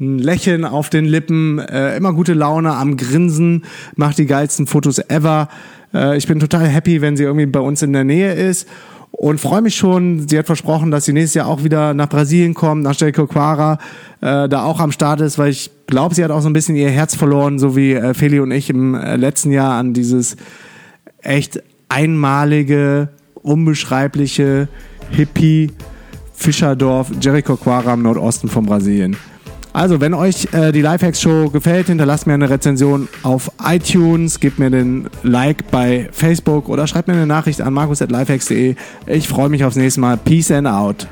Speaker 1: ein Lächeln auf den Lippen, äh, immer gute Laune am Grinsen, macht die geilsten Fotos ever. Äh, ich bin total happy, wenn sie irgendwie bei uns in der Nähe ist und freue mich schon. Sie hat versprochen, dass sie nächstes Jahr auch wieder nach Brasilien kommt, nach Jericoacoara, äh, da auch am Start ist, weil ich glaube, sie hat auch so ein bisschen ihr Herz verloren, so wie äh, Feli und ich im äh, letzten Jahr an dieses echt einmalige, unbeschreibliche Hippie Fischerdorf Jericoacoara im Nordosten von Brasilien. Also, wenn euch äh, die Lifehacks Show gefällt, hinterlasst mir eine Rezension auf iTunes, gebt mir den Like bei Facebook oder schreibt mir eine Nachricht an markus.lifehacks.de. Ich freue mich aufs nächste Mal. Peace and out.